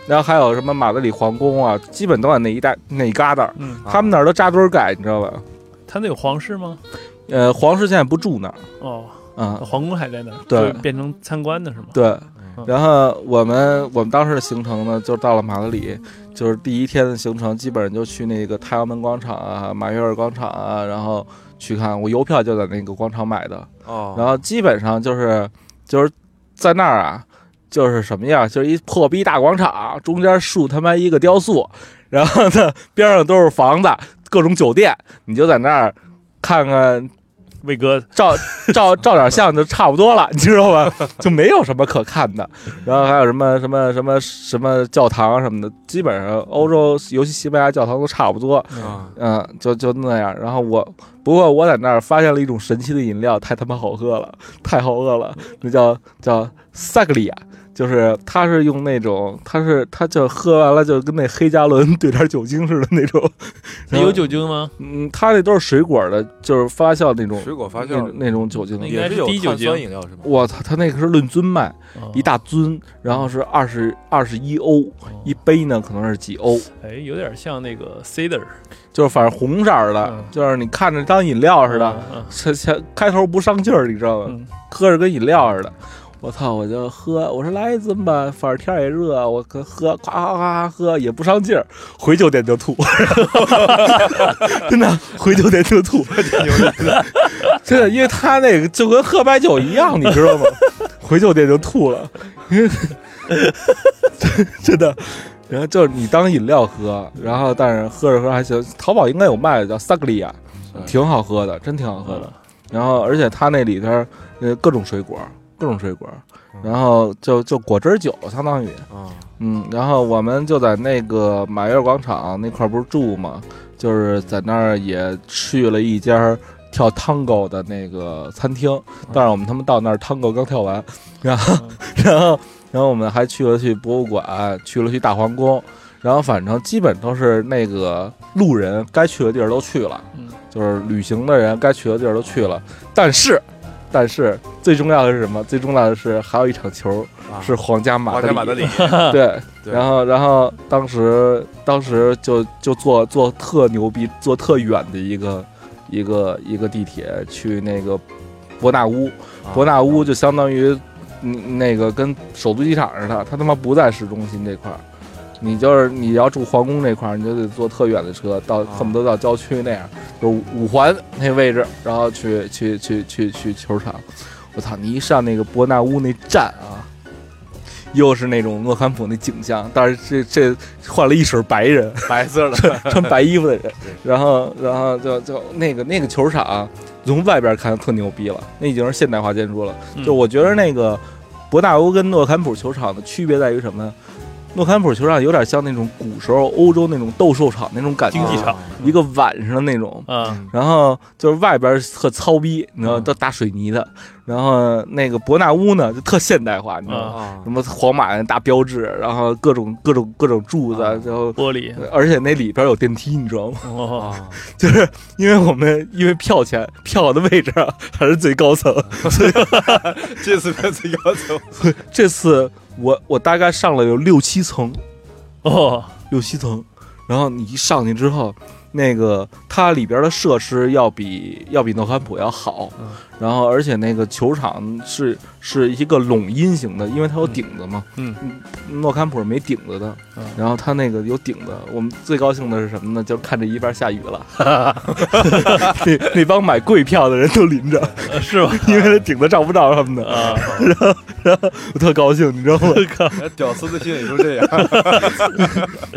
然后还有什么马德里皇宫啊，基本都在那一带那一旮瘩儿，嗯，他们那儿都扎堆儿盖，你知道吧？他那有皇室吗？呃，皇室现在不住那儿，哦，嗯，皇宫还在那儿，对变成参观的是吗？对嗯。然后我们我们当时的行程呢，就到了马德里，就是第一天的行程，基本上就去那个太阳门广场啊、马约尔广场啊，然后去看。我邮票就在那个广场买的，哦，然后基本上就是就是在那儿啊，就是什么样，就是一破逼大广场，中间竖他妈一个雕塑，然后呢边上都是房子，各种酒店，你就在那儿看看魏哥，照照照点相就差不多了，你知道吧？就没有什么可看的。然后还有什么什么什么什么教堂啊什么的，基本上欧洲，尤其西班牙教堂都差不多。啊，嗯，就就那样。然后我，不过我在那儿发现了一种神奇的饮料，太他妈好喝了，太好喝了。那叫叫萨格利亚，就是他是用那种，他是他就喝完了就跟那黑加仑兑点酒精似的那种。那 有酒精吗？嗯，他那都是水果的，就是发酵那种水果发那酵那种酒精。应该是也是有低酒精饮料是吗？我操，他那个是论尊卖，哦一大尊，然后是二十二十一欧一杯呢，可能是几欧，哎，有点像那个 cider 就是反正红色的嗯，就是你看着当饮料似的，嗯前前开头不上劲儿，你知道吗？嗯喝着跟饮料似的。我操！我就喝，我说来一尊吧，反正天也热，我可喝，夸夸夸喝也不上劲儿，回酒店就吐，真的回酒店就吐，真的，因为他那个就跟喝白酒一样，你知道吗？回酒店就吐了，因 为真的。然后就是你当饮料喝，然后但是喝着喝着还行，淘宝应该有卖的，叫萨格利亚，嗯挺好喝的，真挺好喝的。然后而且它那里边儿呃各种水果，各种水果，然后就就果汁酒相当于，啊，嗯，然后我们就在那个马约广场那块儿不是住嘛，就是在那儿也去了一家跳 tango 的那个餐厅，但是我们他们到那儿 tango 刚跳完，然后 然后然后我们还去了去博物馆，去了去大皇宫。然后反正基本都是那个路人该去的地儿都去了，嗯。就是旅行的人该去的地儿都去了。但是，但是最重要的是什么？最重要的是还有一场球啊。是皇家马德里，皇家马德里，对，然后然后当时当时就就坐坐特牛逼，坐特远的一个一个一个地铁去那个伯纳乌，啊。伯纳乌就相当于嗯那个跟首都机场似的，他他妈不在市中心这块儿。你就是你要住皇宫那块儿，你就得坐特远的车，到啊恨不得到郊区那样，就五环那位置，然后去去去去去球场。我操！你一上那个伯纳乌那站啊，又是那种诺坎普那景象，但是这这换了一身白人，白色的，穿白衣服的人，然后然后就就那个那个球场从外边看特牛逼了，那已经是现代化建筑了。嗯就我觉得那个伯纳乌跟诺坎普球场的区别在于什么呢？诺坎普球场有点像那种古时候欧洲那种斗兽场那种感觉，竞技场一个晚上的那种。啊，然后就是外边特糙逼，你知道，嗯都大水泥的。然后那个伯纳乌呢，就特现代化，你知道吗？什么皇马那大标志，然后各种各种各种柱子，啊然后玻璃而且那里边有电梯，你知道吗？就是因为我们因为票钱票的位置啊还是最高层，这次变最高层，这次我我大概上了有六七层，哦，六七层，然后你一上去之后，那个它里边的设施要比要比诺坎普要好，嗯然后而且那个球场是是一个拢音型的，因为它有顶子嘛，嗯诺坎普是没顶子的，嗯然后它那个有顶子。我们最高兴的是什么呢？就是看这一边下雨了，那那帮买贵票的人都淋着，呃是吧？因为那顶子照不着他们的，啊，我特高兴，你知道吗？屌丝的心理就这样。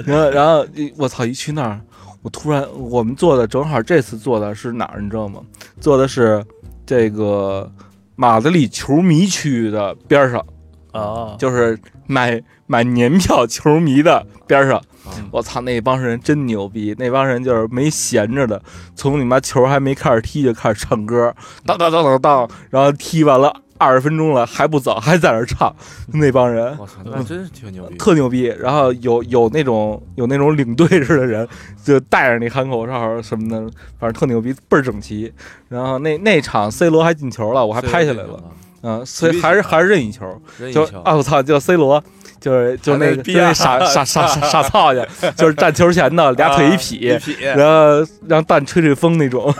然后然后一我操，一去那儿，我突然我们做的正好这次做的是哪儿，你知道吗？做的是这个马德里球迷区的边上，啊，就是买买年票球迷的边上嗯。我操，那帮人真牛逼！那帮人就是没闲着的，从你妈球还没开始踢就开始唱歌，当当当当当，然后踢完了二十分钟了还不走，还在那儿唱。那帮人我操，那真是挺牛逼。特牛逼。然后有有那种有那种领队似的人，就戴着那喊口哨什么的，反正特牛逼，倍儿整齐。然后那那场 C 罗还进球了，我还拍下来了。嗯，所以还是还是任意球，就任意球啊我操，就 C 罗，就是就那个就那还在逼啊傻傻傻傻傻 操去，就是站球前的俩腿一劈一，劈，然后让蛋吹吹风那种。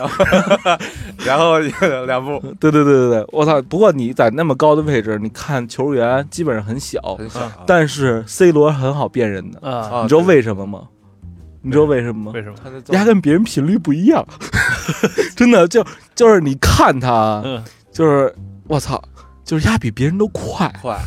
然后两步，对对对对对，我操！不过你在那么高的位置，你看球员基本上很小，但是 C 罗很好辨认的，你知道为什么吗？你知道为什么吗？为什么？他跟别人频率不一样，真的就就是你看他，嗯，就是我操，就是压比别人都快，快，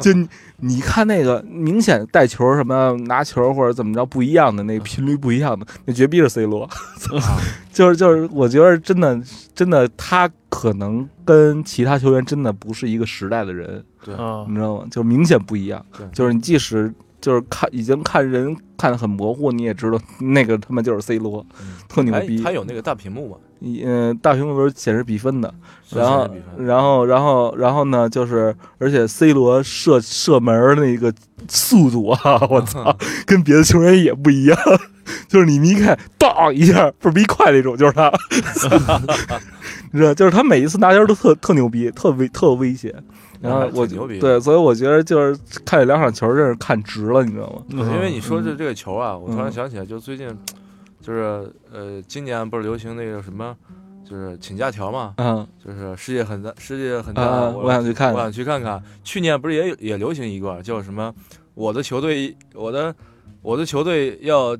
就你你看那个明显带球什么拿球或者怎么着不一样的那个频率不一样的，那绝逼是 C 罗，就是就是我觉得真的真的他可能跟其他球员真的不是一个时代的人，对啊你知道吗？就明显不一样对，就是你即使。就是看已经看人看的很模糊，你也知道那个他妈就是 C 罗，特牛哎逼。他有那个大屏幕嘛？嗯，大屏幕都是显示比分的，然后然后然后然后呢，就是而且 C 罗射射门儿那个速度啊，我操，跟别的球员也不一样，就是你一看，当一下倍儿逼快那种，就是他，你知道，就是他每一次拿球都特特牛逼，特危特有威胁。然后我牛逼对，所以我觉得就是看这两场球，真是看值了，你知道吗？因为你说嗯这这个球啊，我突然嗯想起来，就最近，就是呃，今年不是流行那个什么，就是请假条嘛，嗯就是世界很大，世界很大，啊，我我想去看我想去看看。去年不是也有也流行一个叫什么？我的球队，我的我的球队要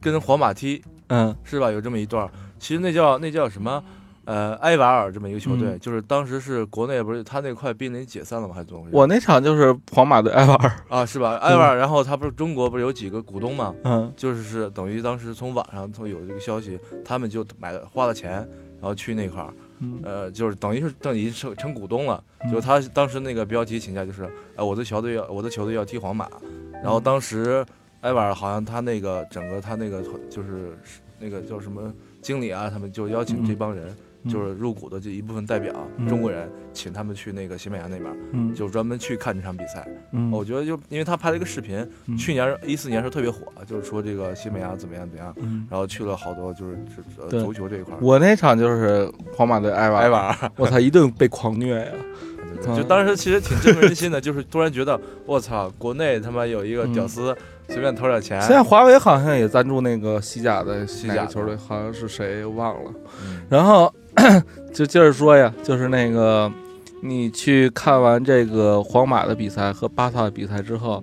跟皇马踢，嗯是吧？有这么一段儿，其实那叫那叫什么？呃，埃瓦尔这么一个球队，嗯就是当时是国内不是他那块濒临解散了吗？还是怎么回事？我那场就是皇马对埃瓦尔，啊，是吧？埃瓦尔，然后他不是中国不是有几个股东嘛？嗯就是是等于当时从网上从有这个消息，他们就买了花了钱，然后去那块儿，嗯呃，就是等于是等于成成股东了。嗯就他当时那个标题请假就是，呃，我的球队要我的球队要踢皇马，然后当时埃瓦尔好像他那个整个他那个就是那个叫什么经理啊，他们就邀请这帮人。嗯就是入股的这一部分代表、嗯中国人，请他们去那个西班牙那边，嗯就专门去看这场比赛。嗯，我觉得就因为他拍了一个视频，嗯去年一四年时候特别火，就是说这个西班牙怎么样怎么样，嗯。然后去了好多就是足球这一块儿。我那场就是皇马对埃瓦尔，埃瓦，我操，一顿被狂虐呀！嗯就当时其实挺振奋人心的，就是突然觉得我操，国内他妈有一个屌丝随便投点钱，现在华为好像也赞助那个西甲的西甲球队，好像是谁忘了。嗯然后 就接着说呀，就是那个你去看完这个皇马的比赛和巴萨的比赛之后，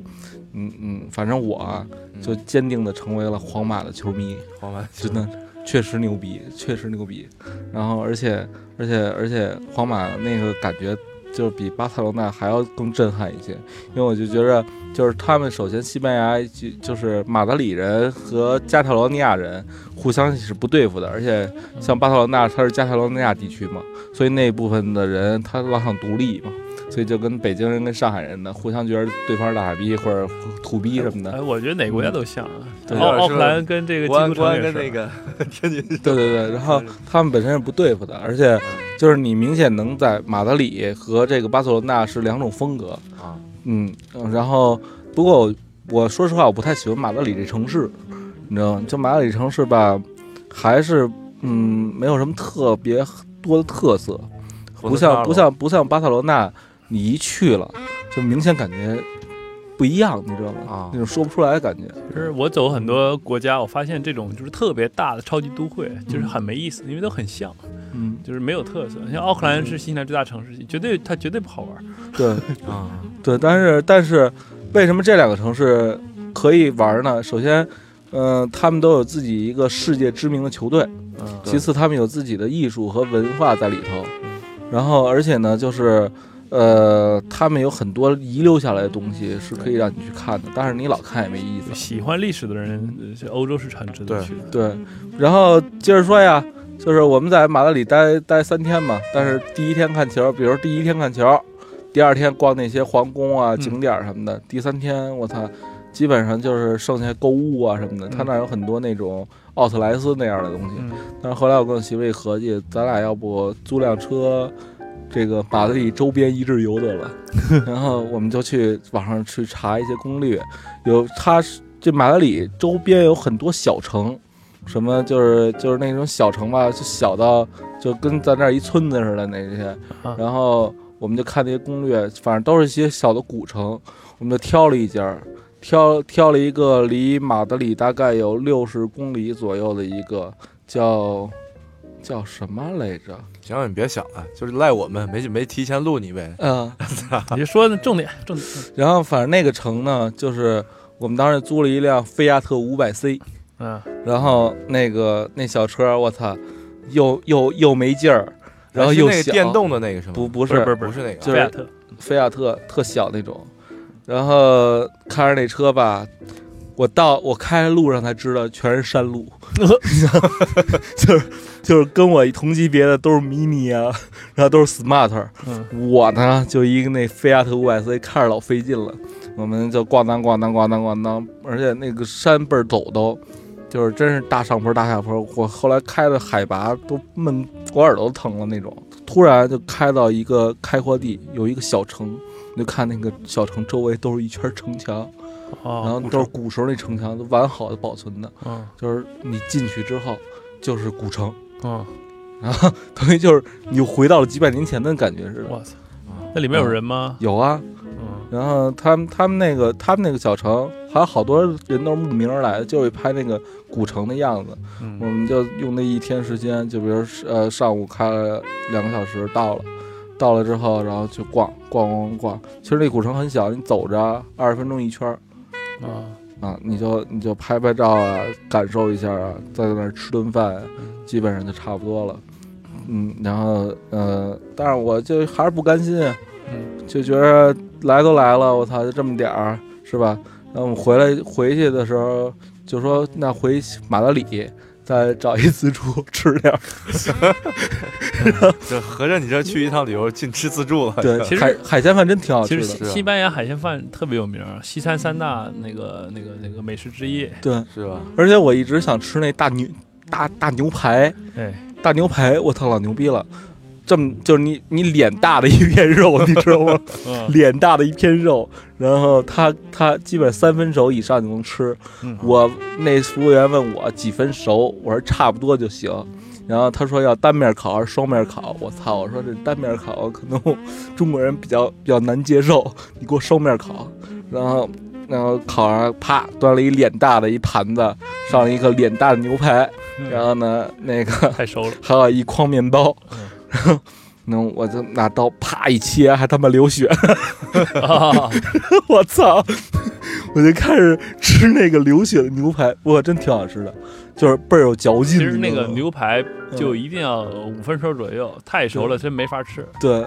嗯嗯，反正我就坚定的成为了皇马的球迷，皇马真的确实牛逼，确实牛逼。然后而且而且而且皇马那个感觉。就是比巴塞罗那还要更震撼一些，因为我就觉着，就是他们首先西班牙就就是马德里人和加泰罗尼亚人互相是不对付的，而且像巴塞罗那它是加泰罗尼亚地区嘛，所以那部分的人他老想独立嘛，所以就跟北京人跟上海人呢互相觉得对方是大傻逼或者土逼什么哎，的。我觉得哪个国家都像啊。对奥奥克兰跟这个国安国安基督城也是跟那个 天津对对对，然后他们本身是不对付的，而且就是你明显能在马德里和这个巴塞罗那是两种风格。啊，嗯，嗯然后不过我我说实话，我不太喜欢马德里这城市，你知道吗？就马德里城市吧，还是嗯没有什么特别多的特色，不像不像不像巴塞罗那，你一去了就明显感觉不一样，你知道吗？啊那种说不出来的感觉。就是我走很多国家，我发现这种就是特别大的超级都会，就是很没意思，因为都很像，嗯，就是没有特色。像奥克兰是新西兰最大城市，绝对它绝对不好玩。对 啊，对，但是但是为什么这两个城市可以玩呢？首先，嗯、他们都有自己一个世界知名的球队。嗯，其次，他们有自己的艺术和文化在里头，然后而且呢，就是呃，他们有很多遗留下来的东西是可以让你去看的，但是你老看也没意思。喜欢历史的人，欧洲是很值得去的。对，然后接着说呀，就是我们在马德里待待三天嘛，但是第一天看球，比如第一天看球，第二天逛那些皇宫啊、嗯景点什么的，第三天我操，基本上就是剩下购物啊什么的，他那儿有很多那种奥特莱斯那样的东西。嗯，但是后来我跟我媳妇一合计，咱俩要不租辆车，这个马德里周边一日游得了。然后我们就去网上去查一些攻略，有它是这马德里周边有很多小城，什么就是就是那种小城吧，就小到就跟咱这儿一村子似的那些。啊然后我们就看那些攻略，反正都是一些小的古城，我们就挑了一家。挑挑了一个离马德里大概有六十公里左右的一个叫叫什么来着？行了，你别想了，就是赖我们没没提前录你呗。嗯，你就说重点，重点。然后反正那个城呢，就是我们当时租了一辆菲亚特五百 C，嗯，然后那个那小车，我操，又又又没劲儿，然后又小，那个电动的那个是吗？不不不是不是不不是那个，就是菲亚特，菲亚特特小那种，然后开着那车吧，我到我开路上才知道全是山路，就是就是跟我同级别的都是 mini 啊，然后都是 smart，嗯，我呢就一个那菲亚特五百 C 看着老费劲了，我们就咣当咣当咣当咣当，而且那个山倍儿陡都。就是真是大上坡大下坡，我后来开的海拔都闷，我耳朵疼了那种。突然就开到一个开阔地，有一个小城，你就看那个小城周围都是一圈城墙，然后哦，都是古时候那城墙，都完好的保存的。嗯就是你进去之后就是古城，嗯，然后等于就是你又回到了几百年前的感觉似的。哇塞，那里面有人吗？有啊，嗯，然后他们他们那个他们那个小城，还有好多人都是慕名而来的，就是拍那个古城的样子。我嗯，们就用那一天时间，就比如呃上午开了两个小时到了，到了之后，然后去逛逛逛逛。其实那古城很小，你走着二十分钟一圈儿啊，啊，你就你就拍拍照啊，感受一下啊，在那儿吃顿饭，基本上就差不多了。嗯，然后呃，但是我就还是不甘心就觉得来都来了，我操，就这么点儿，是吧？然后我们回来回去的时候就说，那回马德里再找一自助吃点儿。这合着你这去一趟旅游净吃自助了。对，其实海海鲜饭真挺好其吃的。实西西班牙海鲜饭特别有名儿，西餐三大那个那个那个美食之一。对，是吧？而且我一直想吃那大牛大大牛排，哎，大牛排，我操，老牛逼了！这么就是你你脸大的一片肉，你知道吗？嗯，脸大的一片肉，然后它它基本三分熟以上就能吃。嗯我那服务员问我几分熟，我说差不多就行。然后他说要单面烤还是双面烤，我操！我说这单面烤可能中国人比较比较难接受，你给我双面烤。然后然后烤上，啪端了一脸大的一盘子，上了一个脸大的牛排，嗯然后呢那个太熟了。还有一筐面包 那我就拿刀啪一切，还他妈流血，啊，我操！我就开始吃那个流血的牛排，哇，真挺好吃的，就是倍儿有嚼劲。其实那个牛排嗯就一定要五分熟左右，太熟了真没法吃。对，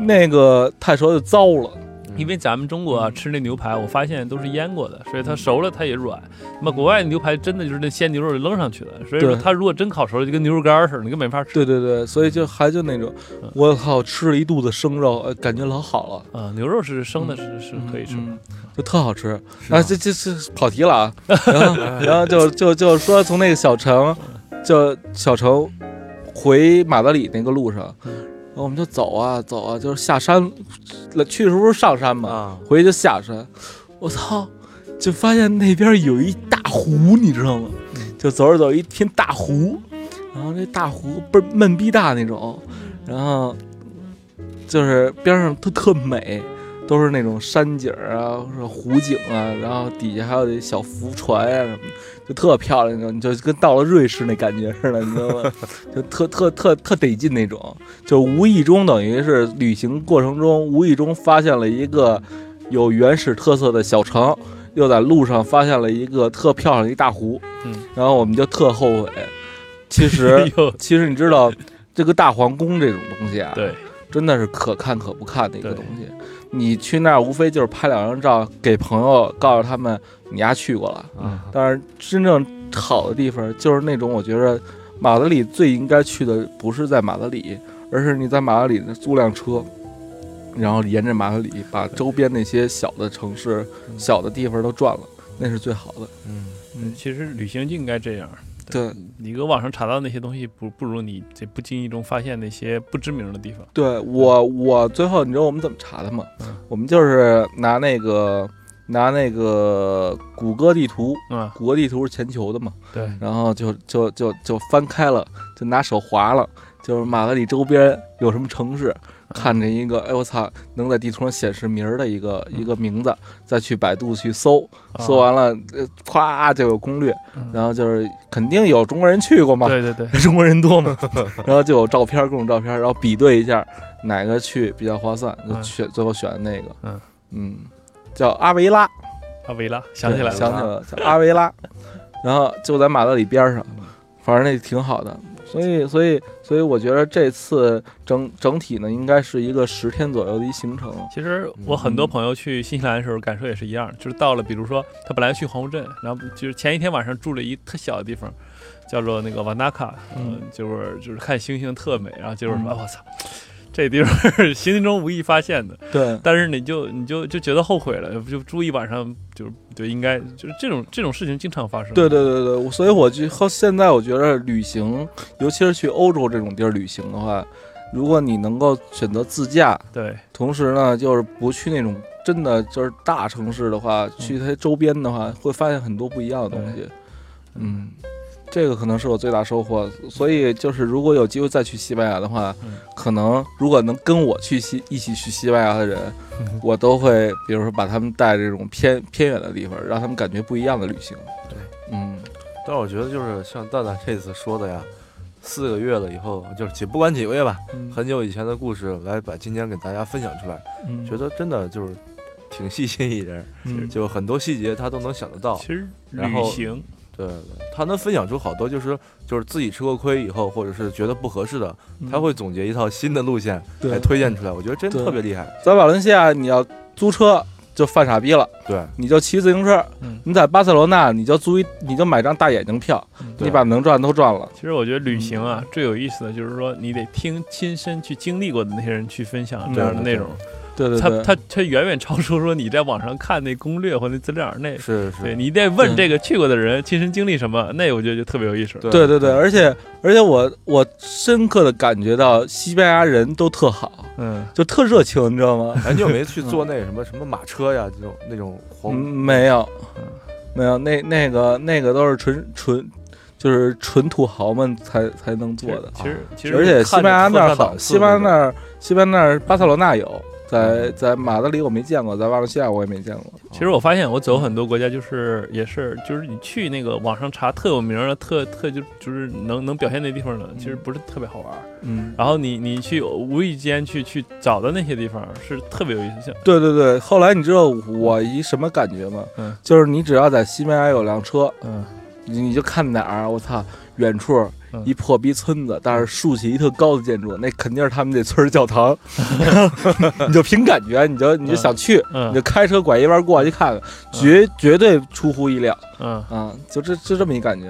那个太熟就糟了，因为咱们中国啊吃那牛排，我发现都是腌过的，所以它熟了它也软。那么国外的牛排真的就是那鲜牛肉扔上去的，所以说它如果真烤熟了，就跟牛肉干儿似的，你根本没法吃。对对对，所以就还就那种嗯，我靠，吃了一肚子生肉，呃感觉老好了。啊，牛肉是生的，是是可以吃就特好吃。啊，这这这跑题了啊，然后然后就就就说从那个小城，就小城回马德里那个路上，我们就走啊走啊，就是下山，去的时候是上山嘛，啊，回去就下山，我操，就发现那边有一大湖，你知道吗？就走着走着一片大湖，然后这大湖倍儿闷逼大那种，然后就是边上都特美，都是那种山景啊，湖景啊，然后底下还有那小浮船啊什么的，就特漂亮那种，你就跟到了瑞士那感觉似的，你知道吗？就特特特特得劲那种，就无意中等于是旅行过程中无意中发现了一个有原始特色的小城，又在路上发现了一个特漂亮的一大湖，嗯，然后我们就特后悔。其实 其实你知道，这个大皇宫这种东西啊，对，真的是可看可不看的一个东西。你去那儿无非就是拍两张照，给朋友告诉他们你丫去过了。嗯但是真正好的地方就是那种，我觉得马德里最应该去的不是在马德里，而是你在马德里租辆车，然后沿着马德里把周边那些小的城市、小的地方都转了，那是最好的。嗯，嗯，其实旅行就应该这样。对你搁网上查到那些东西，不不如你这不经意中发现那些不知名的地方。对我我最后你知道我们怎么查的吗？嗯。我们就是拿那个拿那个谷歌地图，嗯，谷歌地图是全球的嘛，对，然后就就就就翻开了，就拿手划了，就是马德里周边有什么城市，看着一个，哎我操，能在地图上显示名儿的一个一个名字，再去百度去搜，搜完了，呃，咵就有攻略，嗯。然后就是肯定有中国人去过嘛，对对对，中国人多嘛，然后就有照片，各种照片，然后比对一下哪个去比较划算，就嗯。选最后选的那个，嗯。嗯，叫阿维拉，阿维拉想起来了，想起来了，叫阿维拉，然后就在马德里边上，反正那挺好的，所以所以所以我觉得这次整整体呢，应该是一个十天左右的一行程，其实我很多朋友去新西兰的时候感受也是一样，就是到了，比如说他本来去皇后镇，然后就是前一天晚上住了一特小的地方，叫做那个瓦纳卡，嗯嗯，就是就是看星星特美，然后就是说，我操，这地方是行进中无意发现的，对但是你就你就就觉得后悔了，就住一晚上就就应该就是这种这种事情经常发生。对对对对，所以我就后现在我觉得旅行，尤其是去欧洲这种地儿旅行的话，如果你能够选择自驾，对同时呢，就是不去那种真的就是大城市的话，去它周边的话，会发现很多不一样的东西。嗯，这个可能是我最大收获。所以就是如果有机会再去西班牙的话，嗯。可能如果能跟我去西一起去西班牙的人，嗯。我都会比如说把他们带这种偏偏远的地方，让他们感觉不一样的旅行。对，嗯，但是我觉得就是像蛋蛋这次说的呀，四个月了以后，就是几不管几个月吧，嗯。很久以前的故事来把今天给大家分享出来，嗯。觉得真的就是挺细心一人，嗯。就很多细节他都能想得到。其。实然后旅行对对，他能分享出好多就是就是自己吃过亏以后，或者是觉得不合适的，他会总结一套新的路线来推荐出来，我觉得真特别厉害。在瓦伦西亚你要租车就犯傻逼了，对，你就骑自行车；嗯。你在巴塞罗那你就租一你就买张大眼睛票，你把能赚都赚了。其实我觉得旅行啊，最有意思的就是说，你得听亲身去经历过的那些人去分享这样的内容，他对对对对，他他远远超出说你在网上看那攻略或那资料那。是是，对你得问这个去过的人亲身经历什么，那我觉得就特别有意思。对对对对，而且而且我我深刻的感觉到西班牙人都特好，嗯，就特热情，你知道吗？哎，你有没去 坐那什么什么马车呀？这种那种嗯，黄没有嗯，没有，那那个那个都是纯纯就是纯土豪们才才能做的。其实其实而且西班牙那儿好，西班牙那儿西班牙那儿巴塞罗那有，嗯在在马德里我没见过，在瓦伦西亚我也没见过。其实我发现我走很多国家，就是也是就是你去那个网上查特有名的、特特就就是能能表现那地方的，其实不是特别好玩儿。嗯，然后你你去无意间去去找的那些地方是特别有意思，像对对对。后来你知道我一什么感觉吗？嗯就是你只要在西班牙有辆车，嗯你你就看哪儿，我操，远处嗯一破逼村子，但是竖起一特高的建筑，那肯定是他们那村儿教堂。你就凭感觉，你就你就想去，你嗯就开车拐一弯过去看看，绝绝对出乎意料嗯，啊！就这就这么一感觉。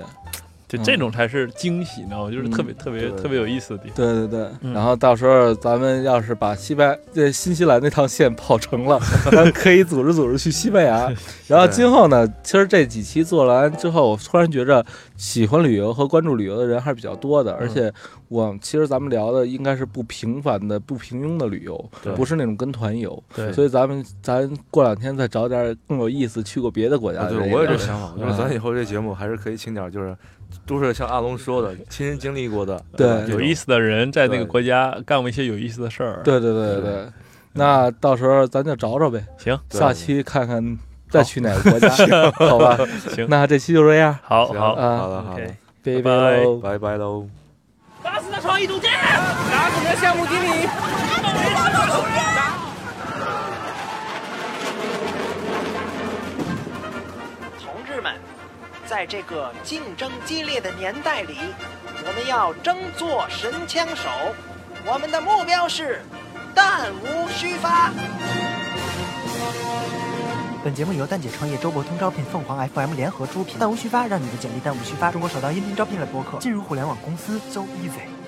就这种才是惊喜，你知道吗？就是特别嗯特别特别有意思的地方。对对对，嗯然后到时候咱们要是把西班这新西兰那趟线跑成了，咱们可以组织组织去西班牙。然后今后呢，其实这几期做完之后，我突然觉着喜欢旅游和关注旅游的人还是比较多的，而且我其实咱们聊的应该是不平凡的、不平庸的旅游，不是那种跟团游。对，所以咱们咱过两天再找点更有意思、去过别的国家啊，对。我有这想法，我觉得嗯咱以后这节目还是可以请点，就是都是像阿龙说的，亲身经历过的，对有意。思的人在那个国家干过一些有意思的事儿。对对对对对，那到时候咱就找找呗。行下期看看再去哪个国家，好吧？行，那这期就这样，好好啊好的好的拜拜拜喽。拜拜喽。打死的创意总监，打死的项目经理。在这个竞争激烈的年代里，我们要争做神枪手。我们的目标是弹无虚发。本节目由蛋姐创业、周伯通招聘、凤凰 FM 联合出品。弹无虚发，让你的简历弹无虚发。中国首档音频招聘类播客，进入互联网公司 so easy。